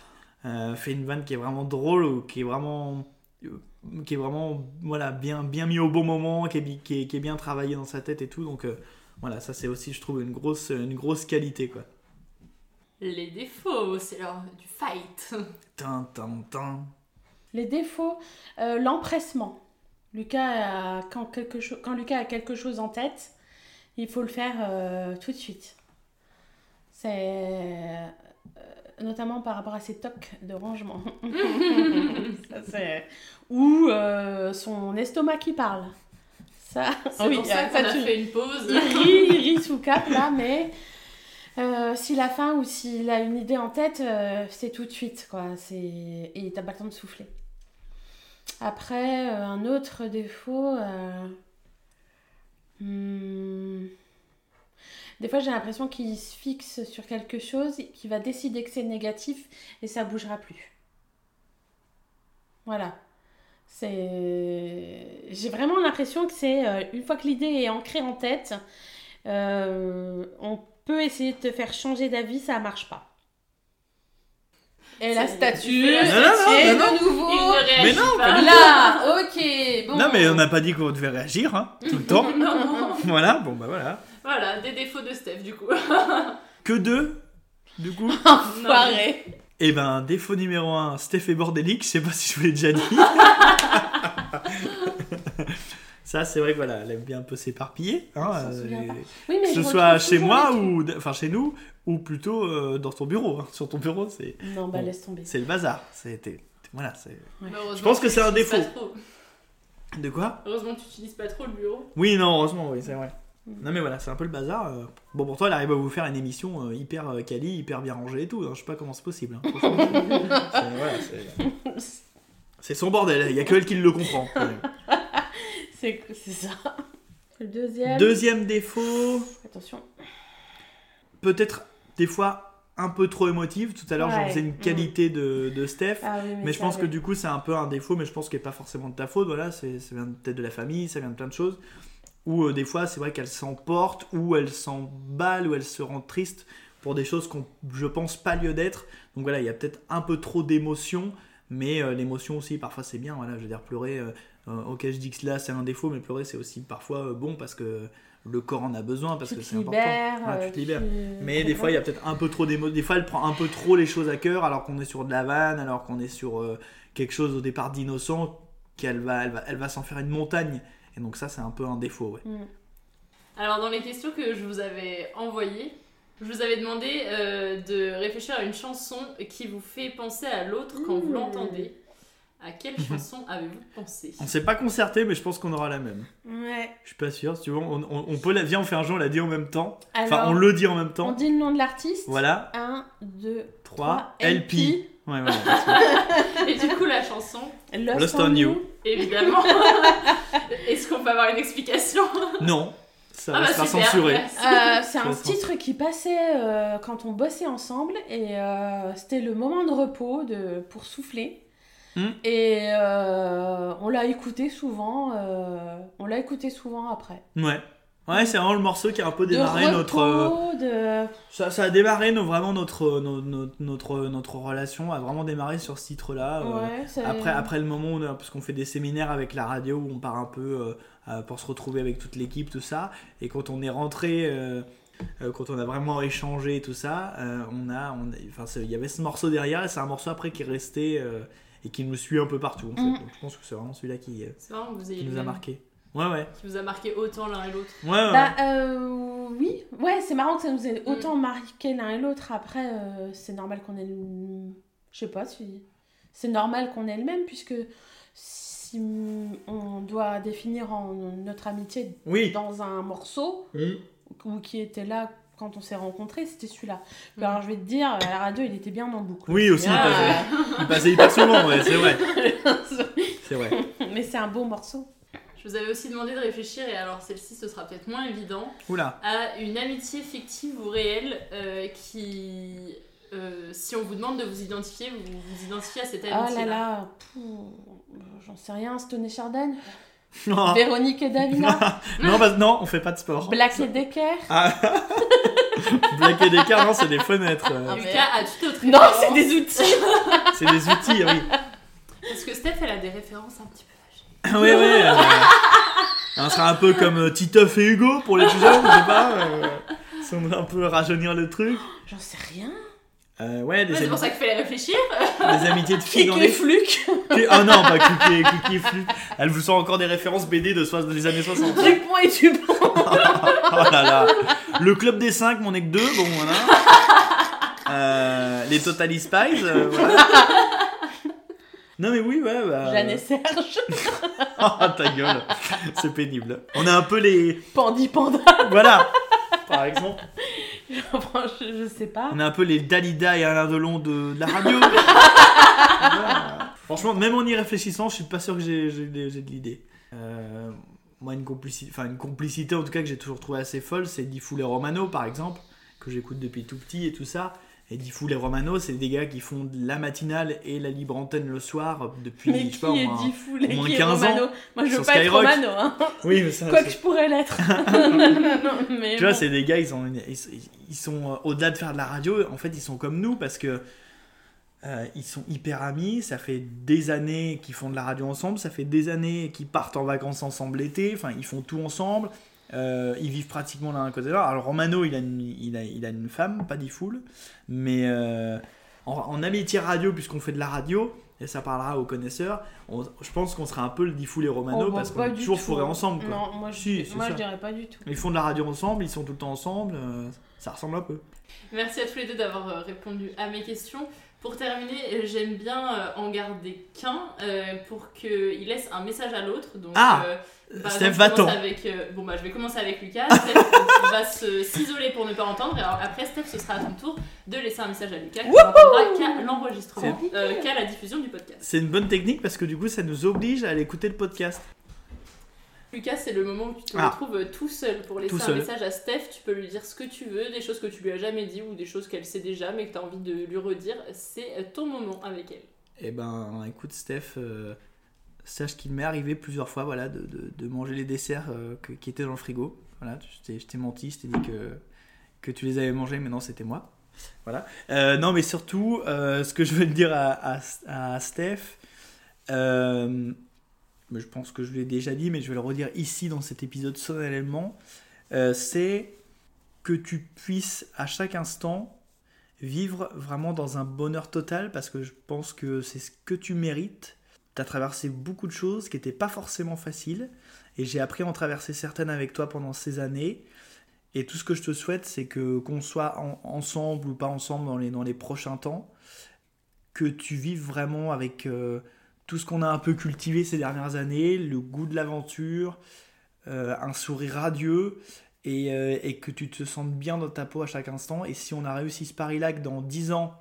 euh, fait une vanne qui est vraiment drôle ou qui est vraiment. euh, qui est vraiment voilà, bien, bien mis au bon moment, qui est, bi- qui est, qui est bien travaillé dans sa tête et tout. Donc euh, voilà, ça c'est aussi, je trouve, une grosse, une grosse qualité. quoi. Les défauts, c'est l'heure du fight. Tin, tin, tin. Les défauts, euh, l'empressement. Lucas, a- quand, quelque quand Lucas a quelque chose en tête, il faut le faire euh, tout de suite. C'est euh, notamment par rapport à ses tocs de rangement. Ça, Ou euh, son estomac qui parle. Ça, C'est pour ça euh, qu'on a tu- fait une pause. Il rit, il rit sous cap là, mais euh, s'il a faim ou s'il a une idée en tête, euh, c'est tout de suite quoi. C'est et t'as pas le temps de souffler. Après, un autre défaut. Hmm, Des fois, j'ai l'impression qu'il se fixe sur quelque chose, qu'il va décider que c'est négatif et ça bougera plus. Voilà. C'est... J'ai vraiment l'impression que c'est euh, une fois que l'idée est ancrée en tête, euh, on peut essayer de te faire changer d'avis, ça marche pas. Et la statue, Non, non, non, c'est non, non. de nouveau. Il ne réagit Mais non, pas. Là, ok, bon. Non, mais on n'a pas dit qu'on devait réagir hein, tout le temps. Non. voilà, bon bah voilà. Voilà, des défauts de Steph du coup. Que deux, du coup Enfoiré. Eh ben, défaut numéro 1, Steph est bordélique, je sais pas si je vous l'ai déjà dit. Ça, c'est vrai que voilà, elle aime bien un peu s'éparpiller. Hein, euh, pas. Oui, mais que ce soit chez moi ou enfin chez nous ou plutôt euh, dans ton bureau. hein. Sur ton bureau, c'est Non, bah Bon, laisse tomber. c'est le bazar. C'était voilà, c'est. Heureusement Je pense que c'est un défaut. De quoi? Heureusement que tu utilises pas trop le bureau. Oui, non, heureusement, oui, c'est vrai. Mm. Non mais voilà, c'est un peu le bazar. euh. Bon, pourtant, elle arrive à vous faire une émission euh, hyper quali, hyper bien rangée et tout. hein. Je sais pas comment c'est possible. hein. C'est- voilà, c'est- c'est son bordel, il y a que elle qui le comprend. C'est c'est ça. Le deuxième. Deuxième défaut, Attention. peut-être des fois un peu trop émotive. Tout à l'heure, j'en Ouais, faisais une qualité de, de Steph. Ah oui, mais je pense que du coup, c'est un peu un défaut, mais je pense qu'il n'est pas forcément de ta faute. Voilà, c'est, ça vient peut-être de la famille, ça vient de plein de choses. Ou euh, des fois, c'est vrai qu'elle s'emporte, ou elle s'emballe, ou elle se rend triste pour des choses qu'on, je pense, pas lieu d'être. Donc voilà, il y a peut-être un peu trop d'émotions, mais euh, l'émotion aussi, parfois, c'est bien. Voilà, je veux dire, pleurer, euh, ok, je dis que là, c'est un défaut, mais pleurer, c'est aussi parfois euh, bon parce que le corps en a besoin, parce Tu que c'est important. Voilà, euh, tu te libères. tu- Mais des fois, il y a peut-être un peu trop d'émotions. Des fois, elle prend un peu trop les choses à cœur, alors qu'on est sur de la vanne, alors qu'on est sur euh, quelque chose au départ d'innocent, qu'elle va, elle va, elle va s'en faire une montagne. Et donc ça, c'est un peu un défaut, ouais. Mm. Alors, dans les questions que je vous avais envoyées, je vous avais demandé euh, de réfléchir à une chanson qui vous fait penser à l'autre quand vous Mmh. l'entendez. À quelle chanson avez-vous pensé? On s'est pas concerté, mais je pense qu'on aura la même. Ouais. Je suis pas sûr. Si tu veux, on, on- on peut la, viens, on fait un jeu, on la dit en même temps. enfin, on le dit en même On temps. dit le nom de l'artiste. Voilà. 1, 2, 3, 3, LP. Ouais. Et du coup, la chanson, Lost, Lost on on You. Évidemment. Est-ce qu'on peut avoir une explication? Non, ça Ah bah sera super, censuré. merci. Euh, c'est un titre qui passait euh, quand on bossait ensemble et euh, c'était le moment de repos de, pour souffler. Hmm. Et euh, on l'a écouté souvent. euh, on l'a écouté souvent après. Ouais. Ouais, c'est vraiment le morceau qui a un peu De démarré notre. euh, de... Ça, ça a démarré nos- vraiment notre, no- no- notre, notre, relation a vraiment démarré sur ce titre-là. Ouais, après, après le moment où on a- parce qu'on fait des séminaires avec la radio où on part un peu euh, pour se retrouver avec toute l'équipe, tout ça. Et quand on est rentré, euh, quand on a vraiment échangé tout ça, on a, on a- enfin, c'est- il y avait ce morceau derrière et c'est un morceau après qui est resté et qui nous suit un peu partout. En fait. Mm. Donc, je pense que c'est vraiment celui-là qui, euh, vous ayez qui nous a marqué. Ouais, ouais. Qui vous a marqué autant l'un et l'autre. Ouais, ouais. Bah euh, oui, ouais, c'est marrant que ça nous ait autant marqué l'un et l'autre. Après, euh, c'est normal qu'on ait le... Je sais pas si... C'est normal qu'on ait le même puisque si on doit définir en- notre amitié Oui. dans un morceau Mm. ou qui était là quand on s'est rencontrés, c'était celui-là. Puis Alors je vais te dire, à la radio, il était bien en boucle. Oui, aussi, il Ah. passait, il passait hyper souvent, ouais, c'est vrai. C'est vrai. Mais c'est un beau morceau. Je vous avais aussi demandé de réfléchir, et alors celle-ci, ce sera peut-être moins évident, Oula. à une amitié fictive ou réelle euh, qui, euh, si on vous demande de vous identifier, vous vous identifiez à cette Ah amitié. là là, pou, j'en sais rien, Stone et Chardin Non. Véronique et Davina non, bah, non, on fait pas de sport. Black et Decker Ah. Black et Descartes, non, c'est des fenêtres. euh. Lucas, Non, c'est des outils C'est des outils, oui. Parce que Steph, elle a des références un petit peu oui, oui. euh, on sera un peu comme euh, Titeuf et Hugo pour les plus jeunes, je sais pas. euh, si on veut un peu rajeunir le truc. J'en sais rien. Euh, ouais, c'est pour ça qu'il fallait réfléchir. des amitiés de filles dans Kiki les. Fluke Qui- Oh non, pas Cookie et Fluke. Elle vous sort encore des références BD de soix- des années 60. Dupont et Dupont Oh là là. Le club des 5, mon est que 2, bon voilà. Euh, les Totally Spies, euh, voilà. Non mais oui, ouais. Bah, Jeanne et Serge Oh ta gueule, c'est pénible. On a un peu les. Pandi Panda Voilà, par exemple. je, je sais pas. On a un peu les Dalida et Alain Delon de, de la radio. Voilà. Franchement, même en y réfléchissant, je suis pas sûr que j'ai de l'idée. Euh, moi, une complicité, enfin une complicité en tout cas que j'ai toujours trouvé assez folle, c'est Diffoul et Romano par exemple, que j'écoute depuis tout petit et tout ça. Et Diffoul et Romano, c'est des gars qui font de la matinale et la libre antenne le soir depuis, Mais je sais pas, au moins, au et moins qui est 15 Romano ans. Moi, je veux pas être Skyrock. Romano, hein. Oui, mais ça, Quoique c'est- je pourrais l'être. mais tu vois, c'est des gars, ils, ont une- ils, ils sont euh, au-delà de faire de la radio, en fait, ils sont comme nous parce que euh, ils sont hyper amis. Ça fait des années qu'ils font de la radio ensemble, ça fait des années qu'ils partent en vacances ensemble l'été. Enfin, ils font tout ensemble. Euh, ils vivent pratiquement l'un à côté de l'autre. Alors Romano, il a une, il a, il a une femme, pas d'Ifoul, mais euh, en, en amitié radio, puisqu'on fait de la radio, et ça parlera aux connaisseurs, on- je pense qu'on sera un peu le Difool et Romano Oh, parce qu'on est du toujours tout, fourrés ensemble. Quoi. Non, moi, je, Si, moi je dirais pas du tout. Ils font de la radio ensemble, ils sont tout le temps ensemble. euh, Ça ressemble un peu. Merci à tous les deux d'avoir répondu à mes questions. Pour terminer, euh, j'aime bien euh, en garder qu'un euh, pour qu'il laisse un message à l'autre. Donc, Ah par Steph, va-t'en. avec, euh, bon, bah, je vais commencer avec Lucas. Steph va s'isoler pour ne pas entendre. Et alors, après, Steph, ce sera à ton tour de laisser un message à Lucas qui n'entendra qu'à l'enregistrement, euh, qu'à la diffusion du podcast. C'est une bonne technique parce que du coup, ça nous oblige à aller écouter le podcast. Lucas, c'est le moment où tu te Ah. retrouves tout seul pour laisser un message à Steph. Tu peux lui dire ce que tu veux, des choses que tu lui as jamais dit ou des choses qu'elle sait déjà mais que tu as envie de lui redire. C'est euh, ton moment avec elle. Eh ben, écoute, Steph, euh, sache qu'il m'est arrivé plusieurs fois voilà, de, de- de manger les desserts euh, que- qui étaient dans le frigo. Voilà, je t'ai- menti, je t'ai dit que, que tu les avais mangés, mais non, c'était moi. Voilà. Euh, non, mais surtout, euh, ce que je veux dire à, à- à Steph, euh, je pense que je l'ai déjà dit, mais je vais le redire ici dans cet épisode solennellement, euh, c'est que tu puisses à chaque instant vivre vraiment dans un bonheur total parce que je pense que c'est ce que tu mérites. Tu as traversé beaucoup de choses qui n'étaient pas forcément faciles et j'ai appris à en traverser certaines avec toi pendant ces années. Et tout ce que je te souhaite, c'est que qu'on soit en- ensemble ou pas ensemble dans les, dans les prochains temps, que tu vives vraiment avec euh, tout ce qu'on a un peu cultivé ces dernières années, le goût de l'aventure, euh, un sourire radieux, et, euh, et que tu te sentes bien dans ta peau à chaque instant. Et si on a réussi ce pari-là, que dans 10 ans,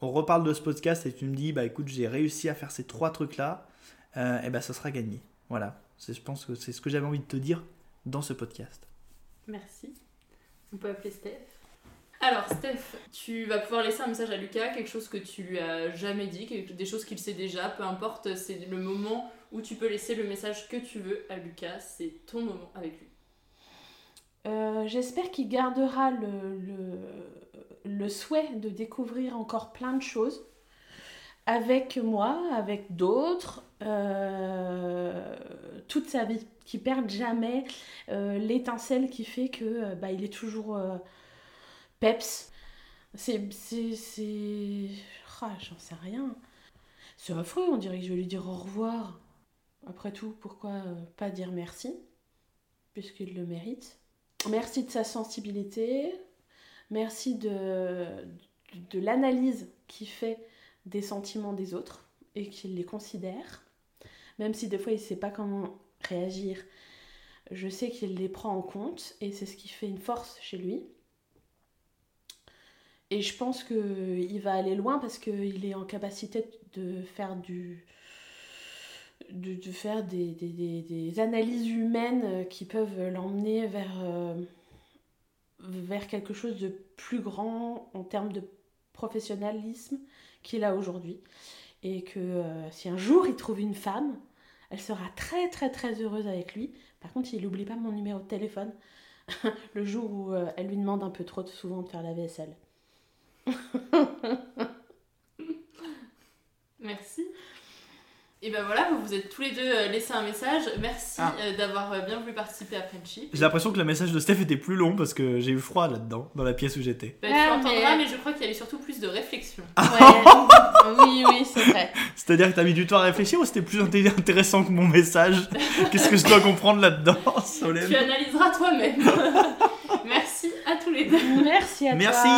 on reparle de ce podcast et tu me dis, bah écoute, j'ai réussi à faire ces trois trucs-là, euh, et ben ça sera gagné. Voilà. Je pense que c'est ce que j'avais envie de te dire dans ce podcast. Merci. On peut appeler Steph. Alors, Steph, tu vas pouvoir laisser un message à Lucas, quelque chose que tu lui as jamais dit, des choses qu'il sait déjà, peu importe, c'est le moment où tu peux laisser le message que tu veux à Lucas, c'est ton moment avec lui. Euh, J'espère qu'il gardera le, souhait de découvrir encore plein de choses avec moi, avec d'autres, euh, toute sa vie, qu'il perde jamais euh, l'étincelle qui fait que bah, il est toujours peps. C'est, c'est, ah, j'en sais rien. C'est affreux, on dirait que je vais lui dire au revoir. Après tout, pourquoi euh, pas dire merci, puisqu'il le mérite. Merci de sa sensibilité, merci de, de l'analyse qu'il fait des sentiments des autres et qu'il les considère. Même si des fois il ne sait pas comment réagir, je sais qu'il les prend en compte et c'est ce qui fait une force chez lui. Et je pense qu'il va aller loin parce qu'il est en capacité de faire du, de, faire des, des, des- des analyses humaines euh, qui peuvent l'emmener vers, euh, vers quelque chose de plus grand en termes de professionnalisme qu'il a aujourd'hui. Et que euh, si un jour il trouve une femme, elle sera très très très heureuse avec lui. Par contre, il n'oublie pas mon numéro de téléphone le jour où elle lui demande un peu trop souvent de faire la vaisselle. Merci. Et ben voilà, vous vous êtes tous les deux euh, laissé un message. Merci Ah. euh, d'avoir euh, bien voulu participer à Friendship. J'ai l'impression que le message de Steph était plus long parce que j'ai eu froid là-dedans, dans la pièce où j'étais. Bah, tu Ah, entendras, mais- mais je crois qu'il y a eu surtout plus de réflexion. Ouais. oui, oui, c'est vrai. C'est-à-dire que t'as mis du temps à réfléchir ou c'était plus inté- intéressant que mon message? Qu'est-ce que je dois comprendre là-dedans, Solène? Tu analyseras toi-même. Merci à tous les deux. Merci à toi. Merci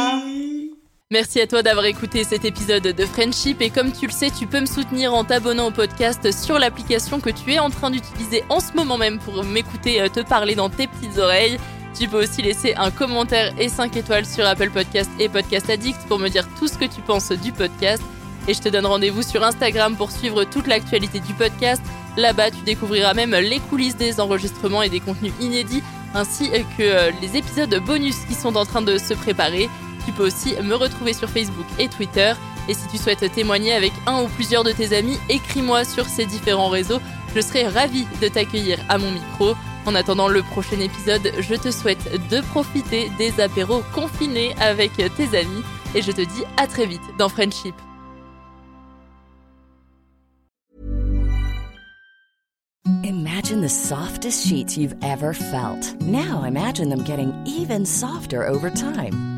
Merci à toi d'avoir écouté cet épisode de Friendship et comme tu le sais, tu peux me soutenir en t'abonnant au podcast sur l'application que tu es en train d'utiliser en ce moment même pour m'écouter euh, te parler dans tes petites oreilles. Tu peux aussi laisser un commentaire et 5 étoiles sur Apple Podcast et Podcast Addict pour me dire tout ce que tu penses du podcast. Et je te donne rendez-vous sur Instagram pour suivre toute l'actualité du podcast. Là-bas, tu découvriras même les coulisses des enregistrements et des contenus inédits, ainsi que euh, les épisodes bonus qui sont en train de se préparer. Tu peux aussi me retrouver sur Facebook et Twitter. Et si tu souhaites témoigner avec un ou plusieurs de tes amis, écris-moi sur ces différents réseaux. Je serai ravie de t'accueillir à mon micro. En attendant le prochain épisode, je te souhaite de profiter des apéros confinés avec tes amis. Et je te dis à très vite dans Friendship. Imagine the softest sheets you've ever felt. Now imagine them getting even softer over time.